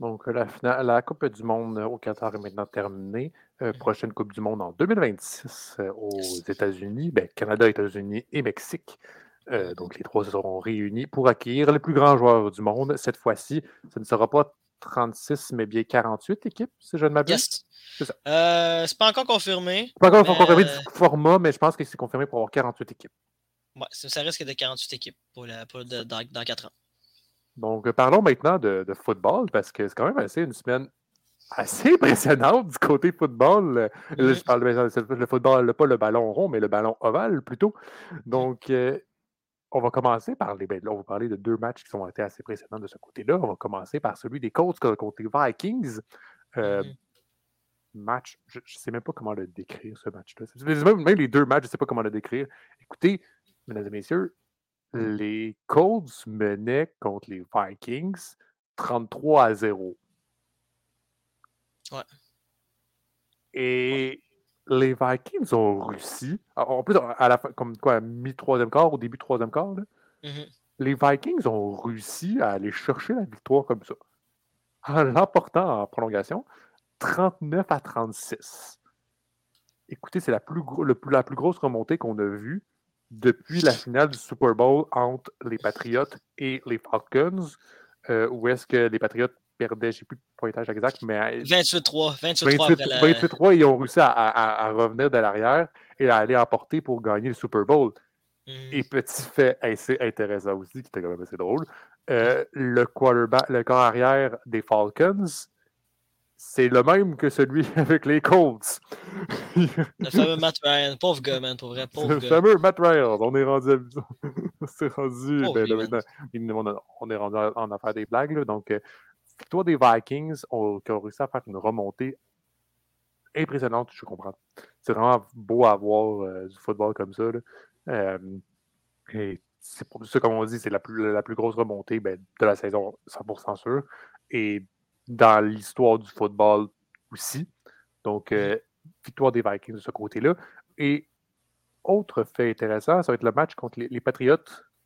Donc, la, la, Coupe du Monde au Qatar est maintenant terminée. Euh, mm-hmm. prochaine Coupe du Monde en 2026 euh, aux États-Unis, ben, Canada, États-Unis et Mexique. Euh, mm-hmm. donc, les trois seront réunis pour accueillir les plus grands joueurs du monde. Cette fois-ci, ce ne sera pas 36, mais bien 48 équipes, si je ne m'abuse. Yes. C'est ça. Euh, c'est pas encore confirmé. C'est pas encore confirmé du format, mais je pense que c'est confirmé pour avoir 48 équipes. Ouais, ça risque de 48 équipes pour, dans, 4 ans. Donc, parlons maintenant de, football, parce que c'est quand même assez une semaine assez impressionnante du côté football. Mm-hmm. je parle de le football, pas le ballon rond, mais le ballon ovale plutôt. Donc, euh, on va commencer par les. Ben, on va parler de deux matchs qui ont été assez précédents de ce côté-là. On va commencer par celui des Colts contre les Vikings. Euh, mm-hmm. Match, je ne sais même pas comment le décrire, ce match-là. Même, les deux matchs, je ne sais pas comment le décrire. Écoutez, mesdames et messieurs, les Colts menaient contre les Vikings 33 à 0. Ouais. Et les Vikings ont réussi, en plus, à la fin, comme quoi, mi-troisième quart, au début troisième quart, mm-hmm. les Vikings ont réussi à aller chercher la victoire comme ça, en l'emportant en prolongation 39 à 36. Écoutez, c'est la plus, la plus grosse remontée qu'on a vue depuis la finale du Super Bowl entre les Patriots et les Falcons, euh, où est-ce que les Patriots perdaient, je ne sais plus le pointage exact, mais. 28-3. 28-3, ils ont réussi à, revenir de l'arrière et à aller emporter pour gagner le Super Bowl. Et hmm. petit fait assez intéressant aussi, qui était quand même assez drôle, euh, le quarterback, le corps arrière des Falcons, c'est le même que celui *laughs* avec les Colts. le fameux Matt Ryan, pauvre gars, man, pour vrai, pauvre Le fameux Matt Ryan, on est rendu, c'est *laughs* rendu, ben, on, est rendu en affaire des blagues, là, donc euh, victoire des Vikings qui ont réussi à faire une remontée impressionnante, je comprends. C'est vraiment beau à voir euh, du football comme ça. Euh, et c'est pour ça, comme on dit, c'est la plus, la plus grosse remontée ben, de la saison, 100% sûr. Et dans l'histoire du football aussi. Donc, euh, victoire des Vikings de ce côté-là. Et autre fait intéressant, ça va être le match contre les, les Patriots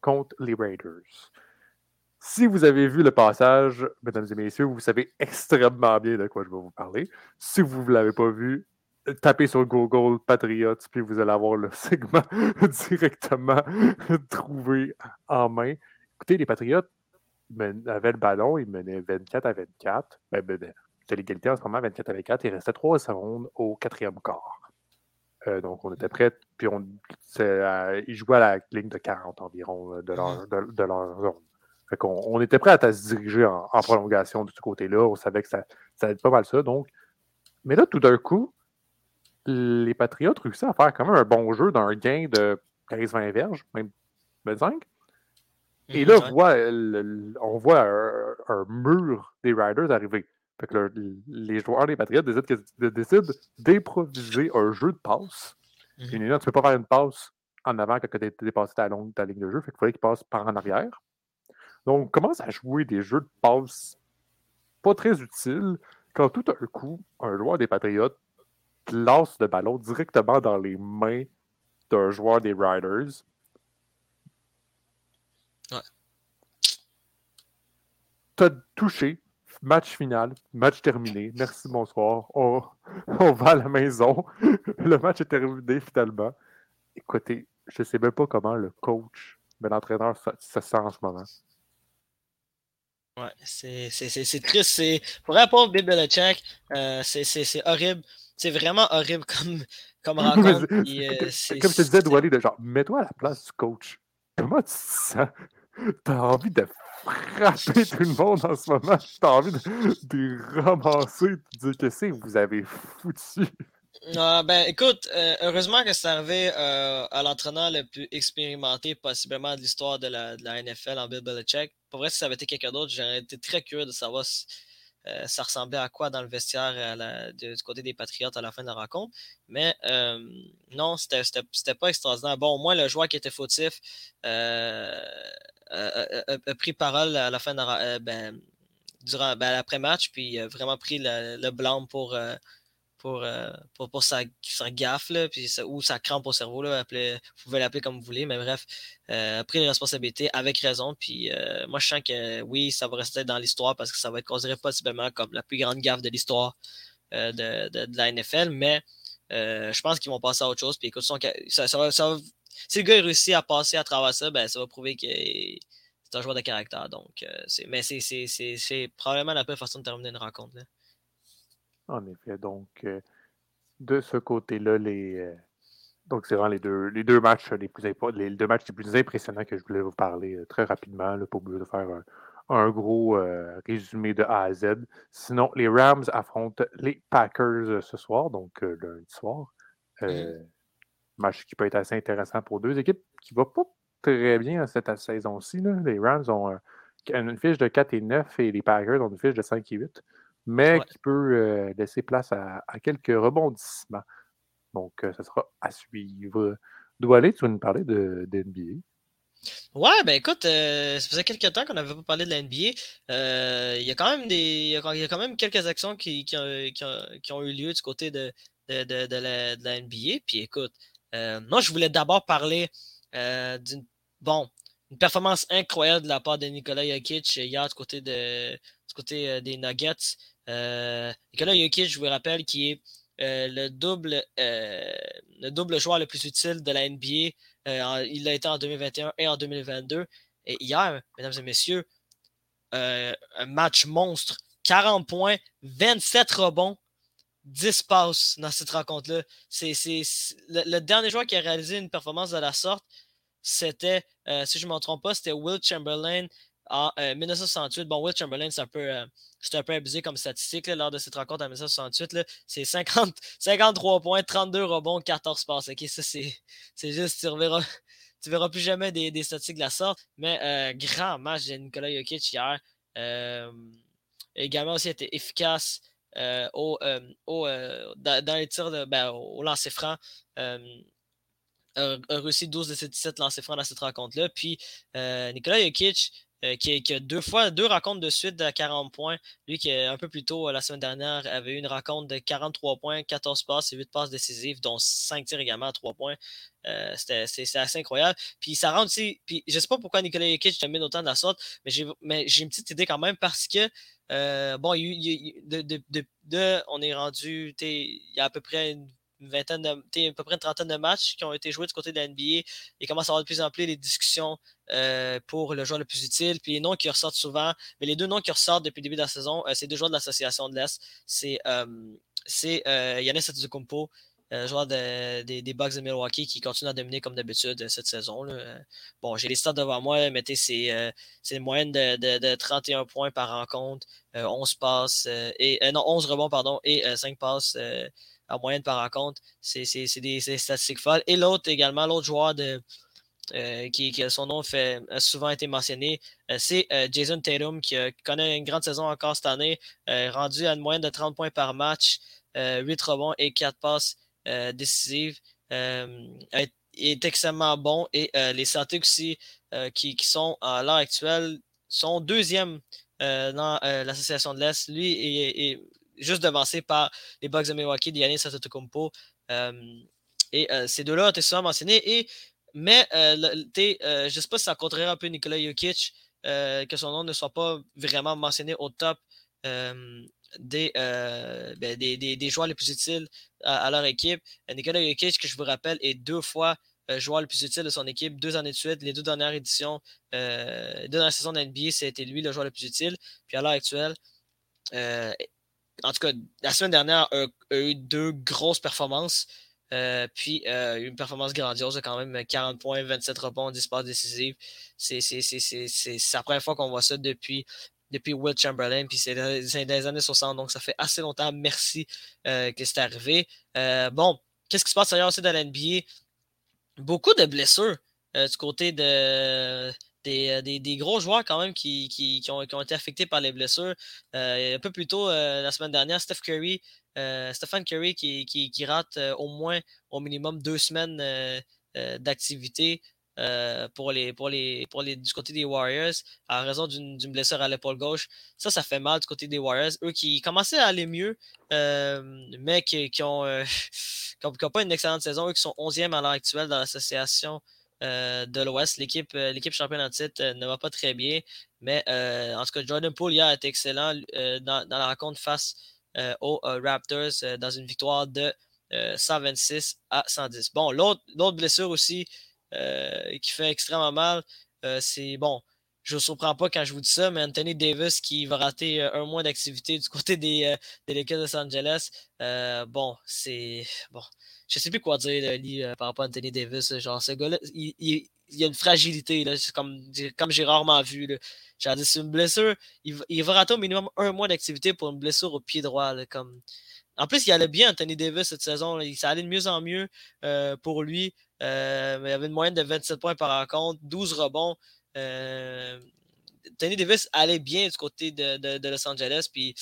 contre les Raiders. Si vous avez vu le passage, mesdames et messieurs, vous savez extrêmement bien de quoi je vais vous parler. Si vous ne l'avez pas vu, tapez sur Google Patriots, puis vous allez avoir le *laughs* segment directement *laughs* trouvé en main. Écoutez, les Patriots avaient le ballon, ils menaient 24 à 24. Ben, ben, ben, c'était l'égalité en ce moment, 24 à 24. Il restait 3 secondes au quatrième quart. Euh, donc, on était prêts, puis on, ils jouaient à la ligne de 40 environ euh, de leur, de leur zone on, était prêt à, se diriger en, prolongation de ce côté-là. On savait que ça, ça allait être pas mal ça. Donc. Mais là, tout d'un coup, les Patriotes réussissent à faire quand même un bon jeu d'un gain de 15-20 verges, même 25. Et là, on voit, on voit un, mur des Riders arriver. Fait que les joueurs des Patriotes décident, d'improviser un jeu de passe. Mm-hmm. tu ne peux pas faire une passe en avant quand tu as dépassé ta, longue, ta ligne de jeu. Fait qu'il fallait qu'il passe par en arrière. Donc, on commence à jouer des jeux de passe pas très utiles quand tout d'un coup, un joueur des Patriotes lance le ballon directement dans les mains d'un joueur des Riders. Ouais. T'as touché, match final, match terminé. Merci, bonsoir. On, *laughs* on va à la maison. le match est terminé finalement. Écoutez, je ne sais même pas comment le coach, mais l'entraîneur se sent en ce moment. Ouais, c'est triste. C'est, pour répondre Bill Belichick, euh, c'est horrible. C'est vraiment horrible comme, comme *laughs* rencontre. comme je te disais, Douali, genre, mets-toi à la place du coach. Comment tu sens? T'as envie de frapper tout le monde en ce moment? T'as envie de, de ramasser, de dire que c'est vous avez foutu. Ah, ben, écoute, euh, heureusement que c'est arrivé euh, à l'entraîneur le plus expérimenté possiblement de l'histoire de la, la, NFL en Bill Belichick. Pour vrai, si ça avait été quelqu'un d'autre, j'aurais été très curieux de savoir ça ressemblait à quoi dans le vestiaire du côté des Patriotes à la fin de la rencontre. Mais non, c'était pas extraordinaire. Bon, au moins, le joueur qui était fautif a, pris parole à la fin de ben, durant ben, l'après-match, puis a vraiment pris le, blâme pour pour, euh, pour, pour, sa, sa gaffe, là, puis ou sa crampe au cerveau. Là, vous pouvez l'appeler comme vous voulez, mais bref, euh, a pris les responsabilités avec raison. Puis euh, moi, je sens que oui, ça va rester dans l'histoire parce que ça va être considéré possiblement comme la plus grande gaffe de l'histoire euh, de, de, la NFL, mais je pense qu'ils vont passer à autre chose. Puis écoute, ça, ça, si le gars réussit à passer à travers ça, ben, ça va prouver que c'est un joueur de caractère. Donc, mais c'est probablement la pire façon de terminer une rencontre. En effet, donc euh, de ce côté-là, les euh, donc c'est vraiment les deux, les deux matchs les plus les deux matchs les plus impressionnants que je voulais vous parler euh, très rapidement, là, pour de faire un, gros résumé de A à Z. Sinon, les Rams affrontent les Packers ce soir, donc lundi soir. Match qui peut être assez intéressant pour deux équipes qui ne va pas très bien cette saison-ci. Les Rams ont une fiche de 4 et 9 et les Packers ont une fiche de 5 et 8 mais qui peut euh, laisser place à, quelques rebondissements. Donc, euh, ça sera à suivre. aller tu vas nous parler de, de NBA. Ouais, ben écoute, euh, ça faisait quelques temps qu'on n'avait pas parlé de la NBA. Il y a quand même des. Il y a quand même quelques actions qui, qui, ont, eu lieu du côté de, de, la, NBA. Puis écoute, moi je voulais d'abord parler d'une bon, une performance incroyable de la part de Nikola Jokic hier du côté, de, côté des Nuggets. Euh, Jokic, je vous rappelle, qui est euh, le, double, euh, le double joueur le plus utile de la NBA. il l'a été en 2021 et en 2022. Et hier, mesdames et messieurs, un match monstre. 40 points, 27 rebonds, 10 passes dans cette rencontre-là. C'est, le, dernier joueur qui a réalisé une performance de la sorte, c'était, si je ne me trompe pas, c'était Will Chamberlain en 1968. Bon, Will Chamberlain, c'est un peu c'était un peu abusé comme statistique lors de cette rencontre en 1968. C'est 53 points, 32 rebonds, 14 passes. Ça, c'est juste, tu reverras. Tu verras plus jamais des, des statistiques de la sorte. Mais euh, grand match de Nikola Jokic hier. Euh, également aussi été efficace euh, au, au dans, les tirs de, ben, au lancer franc. A réussi 12 de ses 17 lancers francs dans cette rencontre-là. Puis Nikola Jokic, euh, qui, a deux fois, deux rencontres de suite de 40 points. Lui qui, un peu plus tôt, euh, la semaine dernière, avait eu une rencontre de 43 points, 14 passes et 8 passes décisives, dont 5 tirs également à 3 points. Euh, c'est assez incroyable. Puis ça rend aussi. Puis je sais pas pourquoi Nicolas Jokic domine autant de la sorte, mais j'ai une petite idée quand même parce que bon, il, de, de, de, on est rendu, il y a à peu près une une vingtaine de, à peu près une trentaine de matchs qui ont été joués du côté de la NBA. Il commence à avoir de plus en plus les discussions euh, pour le joueur le plus utile. Puis les noms qui ressortent souvent, mais les deux noms qui ressortent depuis le début de la saison, euh, c'est deux joueurs de l'association de l'Est. C'est euh, Yannis Antetokounmpo, joueur des, des Bucks de Milwaukee qui continue à dominer comme d'habitude cette saison. Là. Bon, j'ai les stats devant moi, mettez c'est une moyenne de, de, de, 31 points par rencontre, 11 passes et non 11 rebonds pardon et 5 passes en moyenne par rencontre. C'est des, statistiques folles. Et l'autre également, l'autre joueur de, euh, qui, son nom a souvent été mentionné, euh, c'est euh, Jason Tatum qui, connaît une grande saison encore cette année, rendu à une moyenne de 30 points par match, 8 rebonds et 4 passes décisives. Est, est, extrêmement bon et les Celtics aussi, qui, sont à l'heure actuelle, sont deuxième dans l'association de l'Est. Lui est, juste devancé par les Bucks de Milwaukee, Yannis Antetokounmpo. Euh, et euh, ces deux-là ont été souvent mentionnés. Et, mais euh, je ne sais pas si ça compterait un peu Nikola Jokic, que son nom ne soit pas vraiment mentionné au top des, ben, des, des, des, joueurs les plus utiles à, leur équipe. Nikola Jokic, que je vous rappelle, est deux fois joueur le plus utile de son équipe, deux années de suite. Les deux dernières éditions, deux dernières saisons de NBA, c'était lui le joueur le plus utile. Puis à l'heure actuelle, en tout cas, la semaine dernière, a, eu deux grosses performances. Euh, puis euh, une performance grandiose, quand même 40 points, 27 rebonds, 10 passes décisives. C'est la première fois qu'on voit ça depuis, depuis Will Chamberlain, puis c'est dans les années 60, donc ça fait assez longtemps. Merci euh, que c'est arrivé. bon, qu'est-ce qui se passe ailleurs aussi dans l'NBA? Beaucoup de blessures du côté de, des, des, gros joueurs quand même qui, ont, été affectés par les blessures. un peu plus tôt, la semaine dernière, Steph Curry, Stephen Curry qui, rate au moins au minimum deux semaines d'activité. Euh, pour les, pour les, pour les, du côté des Warriors à raison d'une blessure à l'épaule gauche. Ça, ça fait mal du côté des Warriors. Eux qui commençaient à aller mieux, euh, mais qui, qui ont, euh, *laughs* pas une excellente saison. Eux qui sont 11e à l'heure actuelle dans l'association de l'Ouest. L'équipe, l'équipe championne en titre ne va pas très bien. Mais en tout cas, Jordan Poole hier a excellent dans, dans, la rencontre face aux Raptors dans une victoire de 126 à 110. Bon, l'autre blessure aussi euh, qui fait extrêmement mal. Euh, c'est bon. Je ne surprends pas quand je vous dis ça, mais Anthony Davis qui va rater euh, un mois d'activité du côté des, des Lakers de Los Angeles. bon, c'est. Bon. Je sais plus quoi dire par rapport à Anthony Davis. Genre, ce gars-là, il, il, a une fragilité, là, comme, comme j'ai rarement vu. C'est une blessure. Il, il, va rater au minimum un mois d'activité pour une blessure au pied droit. comme... En plus, il allait bien, Anthony Davis, cette saison. Ça allait de mieux en mieux pour lui. Euh, il avait une moyenne de 27 points par rencontre, 12 rebonds. Euh, Tony Davis allait bien du côté de, Los Angeles, puis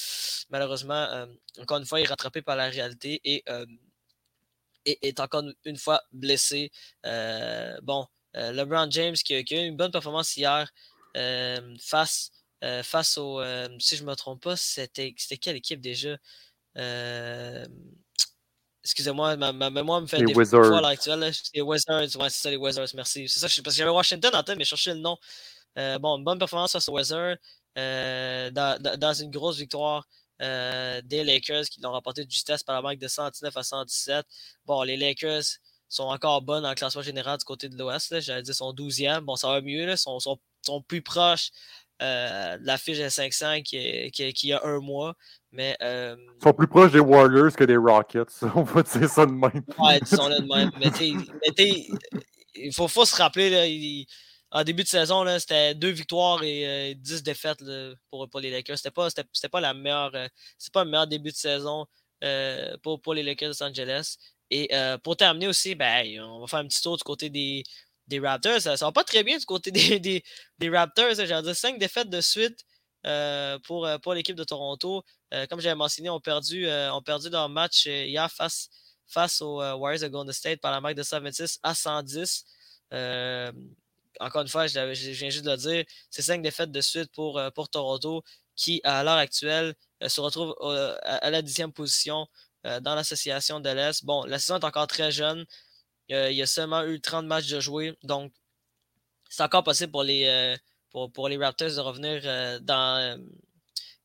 malheureusement, euh, encore une fois, il est rattrapé par la réalité et, est encore une fois blessé. bon, LeBron James qui a, eu une bonne performance hier face, face au. si je ne me trompe pas, c'était quelle équipe déjà? Excusez-moi, ma, mémoire me fait des Wizards. à l'actuel. Les Wizards, ouais, c'est ça, les Wizards, merci. C'est ça, parce que j'avais Washington en tête, mais je cherchais le nom. Euh, bon, une bonne performance face aux Wizards euh, dans, dans, une grosse victoire euh, des Lakers qui l'ont remporté de justesse par la marque de 119 à 117. Bon, les Lakers sont encore bonnes le classement général du côté de l'Ouest. J'allais dire sont 12e. Bon, ça va mieux, ils sont, sont, sont, plus proches de la fiche de 500 qui, qui, qui a un mois. Mais, euh, Ils sont plus proches des Warriors que des Rockets. *laughs* On va dire ça de même. Ouais, ils sont là de même. mais tu il faut, faut, se rappeler, là, en début de saison, c'était deux victoires et euh, dix défaites pour, pour, les Lakers. C'était pas, pas la meilleure. Euh, c'est pas le meilleur début de saison pour, pour les Lakers de Los Angeles. Et pour terminer aussi, ben, on va faire un petit tour du côté des, des Raptors. Ça, ça va pas très bien du côté *laughs* des, Raptors. J'ai dit cinq défaites de suite. Euh, pour, euh, pour l'équipe de Toronto. Euh, comme j'avais mentionné, on perdu, ont perdu leur match hier face, face aux Warriors de Golden State par la marque de 126 à 110. encore une fois, je, viens juste de le dire, c'est cinq défaites de suite pour, pour Toronto qui, à l'heure actuelle, se retrouve à, la dixième position dans l'association de l'Est. Bon, la saison est encore très jeune. Il y a seulement eu 30 matchs de jouer, donc c'est encore possible pour les, pour, les Raptors de revenir euh, dans, euh,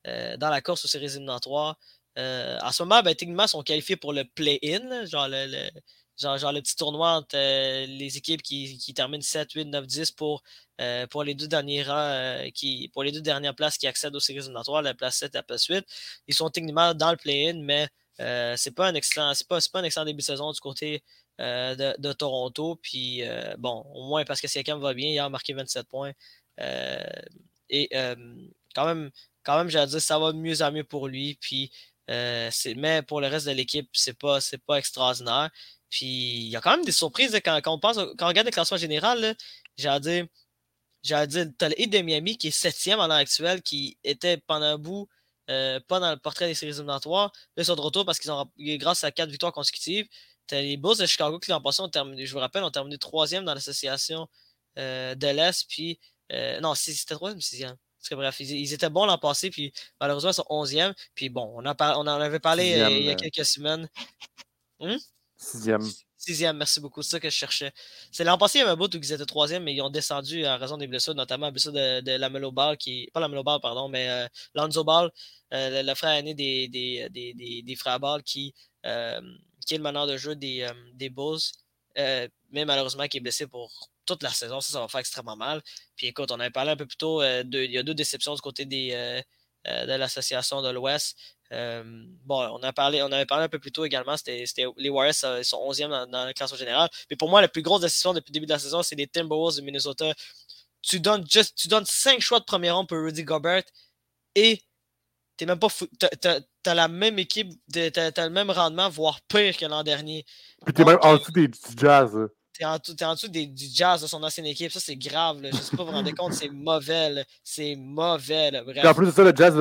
euh, dans la course aux séries éliminatoires. en ce moment, ben, techniquement, sont qualifiés pour le play-in, genre le, genre, le petit tournoi entre les équipes qui, qui, terminent 7, 8, 9, 10 pour, pour les deux qui, pour les deux dernières places qui accèdent aux séries éliminatoires, la place 7 et la place 8. Ils sont techniquement dans le play-in, mais euh, c'est pas un pas, pas, un excellent début de saison du côté de, de, Toronto. Puis bon, au moins parce que Siakam va bien, il a marqué 27 points. Euh, et euh, quand même, quand même, j'ai dire, ça va de mieux en mieux pour lui. Puis, euh, mais pour le reste de l'équipe, c'est pas, pas extraordinaire. Puis il y a quand même des surprises quand, on pense, quand on regarde le classement général, à dire, j'ai dire, t'as le de Miami qui est septième en l'heure actuelle, qui était pendant un bout pas dans le portrait des séries éliminatoires. Là, ils sont de retour parce qu'ils ont, grâce à quatre victoires consécutives. T'as les Bulls de Chicago qui l'an passé, ont terminé, je vous rappelle, ont terminé troisième dans l'association de l'Est. Puis euh, non, c'était troisième sixième. bref, ils, étaient bons l'an passé, puis malheureusement, ils sont onzième. Puis bon, on, on en avait parlé euh, il y a quelques semaines. Hum? Sixième. Sixième, merci beaucoup. C'est ça que je cherchais. C'est l'an passé, il y avait un bout où ils étaient troisième, mais ils ont descendu à raison des blessures, notamment la blessure de, de Lamelo Ball, qui. Pas Lamelo Ball, pardon, mais euh, Lonzo Ball, le, frère aîné des, des, des, des, frères Ball, qui, qui est le meneur de jeu des, des Bulls, mais malheureusement qui est blessé pour toute la saison. Ça, ça va faire extrêmement mal. Puis écoute, on avait parlé un peu plus tôt, euh, il y a deux déceptions du côté des, euh, euh, de l'association de l'Ouest. bon, on, a parlé, on avait parlé un peu plus tôt également, c'était les Warriors sont 11e dans, dans la classe générale. Mais pour moi, la plus grosse décision depuis le début de la saison, c'est les Timberwolves de Minnesota. Tu donnes, juste, tu donnes 5 choix de premier rang pour Rudy Gobert et t'es même pas fou. T'as la même équipe, t'as le même rendement, voire pire que l'an dernier. Puis t'es même en dessous des Jazz. T'es en, en, dessous des, du jazz de son ancienne équipe. Ça, c'est grave. Là. Je sais pas vous vous rendez compte, c'est mauvais. C'est mauvais. Bref. en plus de ça, le jazz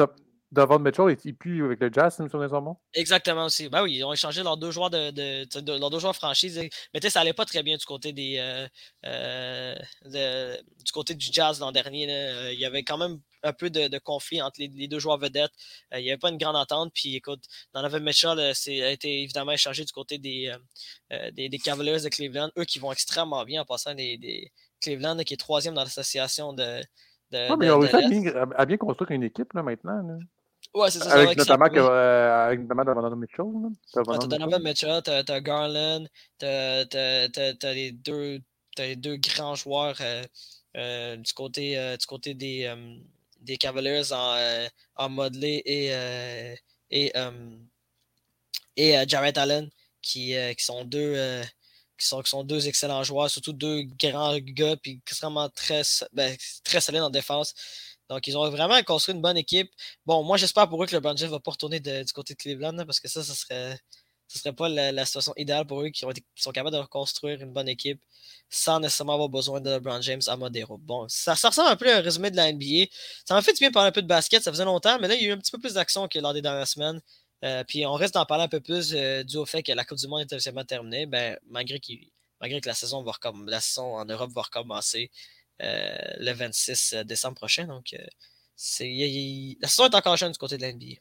Davon Mitchell, il plus avec le Jazz, si me souviens Exactement aussi. Ben oui, ils ont échangé leurs deux joueurs de, de, leurs deux joueurs franchises. Mais tu sais, ça allait pas très bien du côté des euh, euh, du côté du Jazz l'an dernier. Il y avait quand même un peu de, conflit entre les, deux joueurs vedettes. il n'y avait pas une grande entente. Puis écoute, Donovan Mitchell a été évidemment échangé du côté des, des, des, Cavaliers de Cleveland. Eux qui vont extrêmement bien en passant des, des Cleveland qui est troisième dans l'association de. de, mais ils ont réussi à, bien construire une équipe là, maintenant. Ouais, c'est ça. Avec, notamment, que, euh, avec notamment Donovan Mitchell. T'as Donovan Mitchell, t'as Garland, t'as les, deux, les deux grands joueurs euh, euh, du, côté, euh, du côté des, euh, des Cavaliers en, euh, en modelé et, et, et Jarrett Allen qui, qui sont deux. qui sont, qui sont deux excellents joueurs, surtout deux grands gars, puis extrêmement très, ben, très solides en défense. Donc, ils ont vraiment construit une bonne équipe. Bon, moi, j'espère pour eux que le James ne va pas retourner du côté de Cleveland, parce que ça, ce serait, ce serait pas la, situation idéale pour eux qui, ont sont capables de reconstruire une bonne équipe sans nécessairement avoir besoin de LeBron James à Modero. Bon, ça, ressemble un peu à un résumé de la NBA. Ça m'a fait du bien parler un peu de basket, ça faisait longtemps, mais là, il y a eu un petit peu plus d'action que lors des dernières semaines. Euh, puis on reste d'en parler un peu plus euh, dû au fait que la Coupe du Monde est officiellement terminée, ben, malgré, malgré que la saison, va la en Europe va recommencer. Euh, le 26 euh, décembre prochain. Donc, la saison est encore jeune du côté de l'NBA.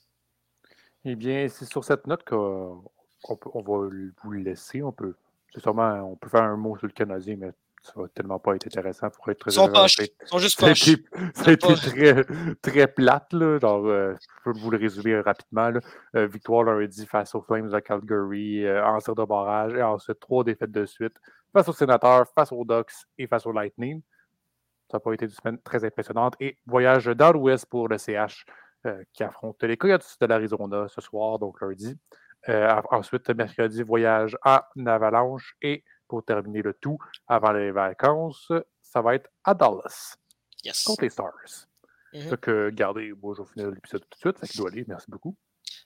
Eh bien, c'est sur cette note qu'on on va vous le laisser. On peut, sûrement, on peut faire un mot sur le Canadien, mais ça va tellement pas être intéressant pour être très Ils sont, pas, ils sont juste a été *laughs* très, très plate. Là. Genre, je peux vous le résumer rapidement. Là. victoire lundi face aux Flames de Calgary en tir de barrage et ensuite trois défaites de suite face aux Sénateurs, face aux Ducks et face au Lightning. Ça n'a pas été une semaine très impressionnante. Et voyage dans l'Ouest pour le CH euh, qui affronte les Coyotes de l'Arizona ce soir, donc lundi. Euh, ensuite, mercredi, voyage à Avalanche. Et pour terminer le tout, avant les vacances, ça va être à Dallas. Yes. Contre les Stars. Mm Donc, gardez, moi, je vais finir l'épisode tout de suite. Ça doit aller. Merci beaucoup.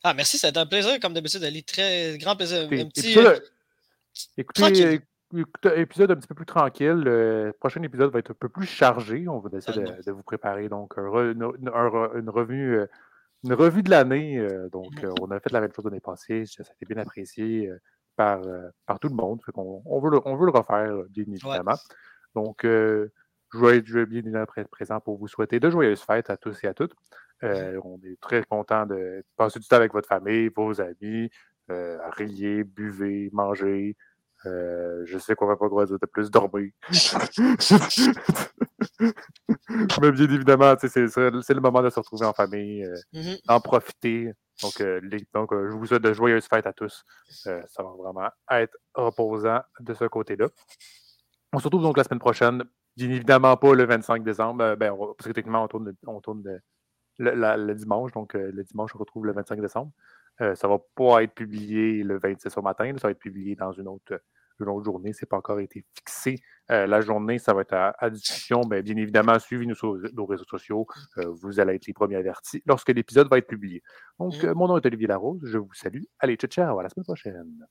Ah, merci. Ça a été un plaisir, comme d'habitude, Ali. Très grand plaisir. Un petit. écoutez, épisode un petit peu plus tranquille. Le prochain épisode va être un peu plus chargé. On va essayer de, vous préparer donc une, revue, euh, une revue de l'année. Euh, donc, euh, on a fait la même chose l'année passée. Ça a été bien apprécié par, par tout le monde. on, veut le, on veut le refaire, bien évidemment. Donc, je vais être bien évidemment présent pour vous souhaiter de joyeuses fêtes à tous et à toutes. On est très content de passer du temps avec votre famille, vos amis, riez, buvez, mangez. Euh, je sais qu'on va pas droit de plus dormir. *laughs* *laughs* *laughs* Mais bien évidemment, c'est le moment de se retrouver en famille, euh, mm-hmm. d'en profiter. Donc, euh, donc je vous souhaite de joyeuses fêtes à tous. ça va vraiment être reposant de ce côté-là. On se retrouve donc la semaine prochaine. Bien évidemment pas le 25 décembre, ben, parce que techniquement, on tourne, on tourne le, dimanche. Donc, le dimanche, on retrouve le 25 décembre. ça ne va pas être publié le 26 au matin, ça va être publié dans une autre autre journée. Ce n'est pas encore été fixé. Euh, la journée, ça va être à, discussion. Mais bien évidemment, suivez-nous sur nos réseaux sociaux. Euh, vous allez être les premiers avertis lorsque l'épisode va être publié. Donc, mmh. euh, mon nom est Olivier Larose. Je vous salue. Allez, ciao, ciao. À la semaine prochaine.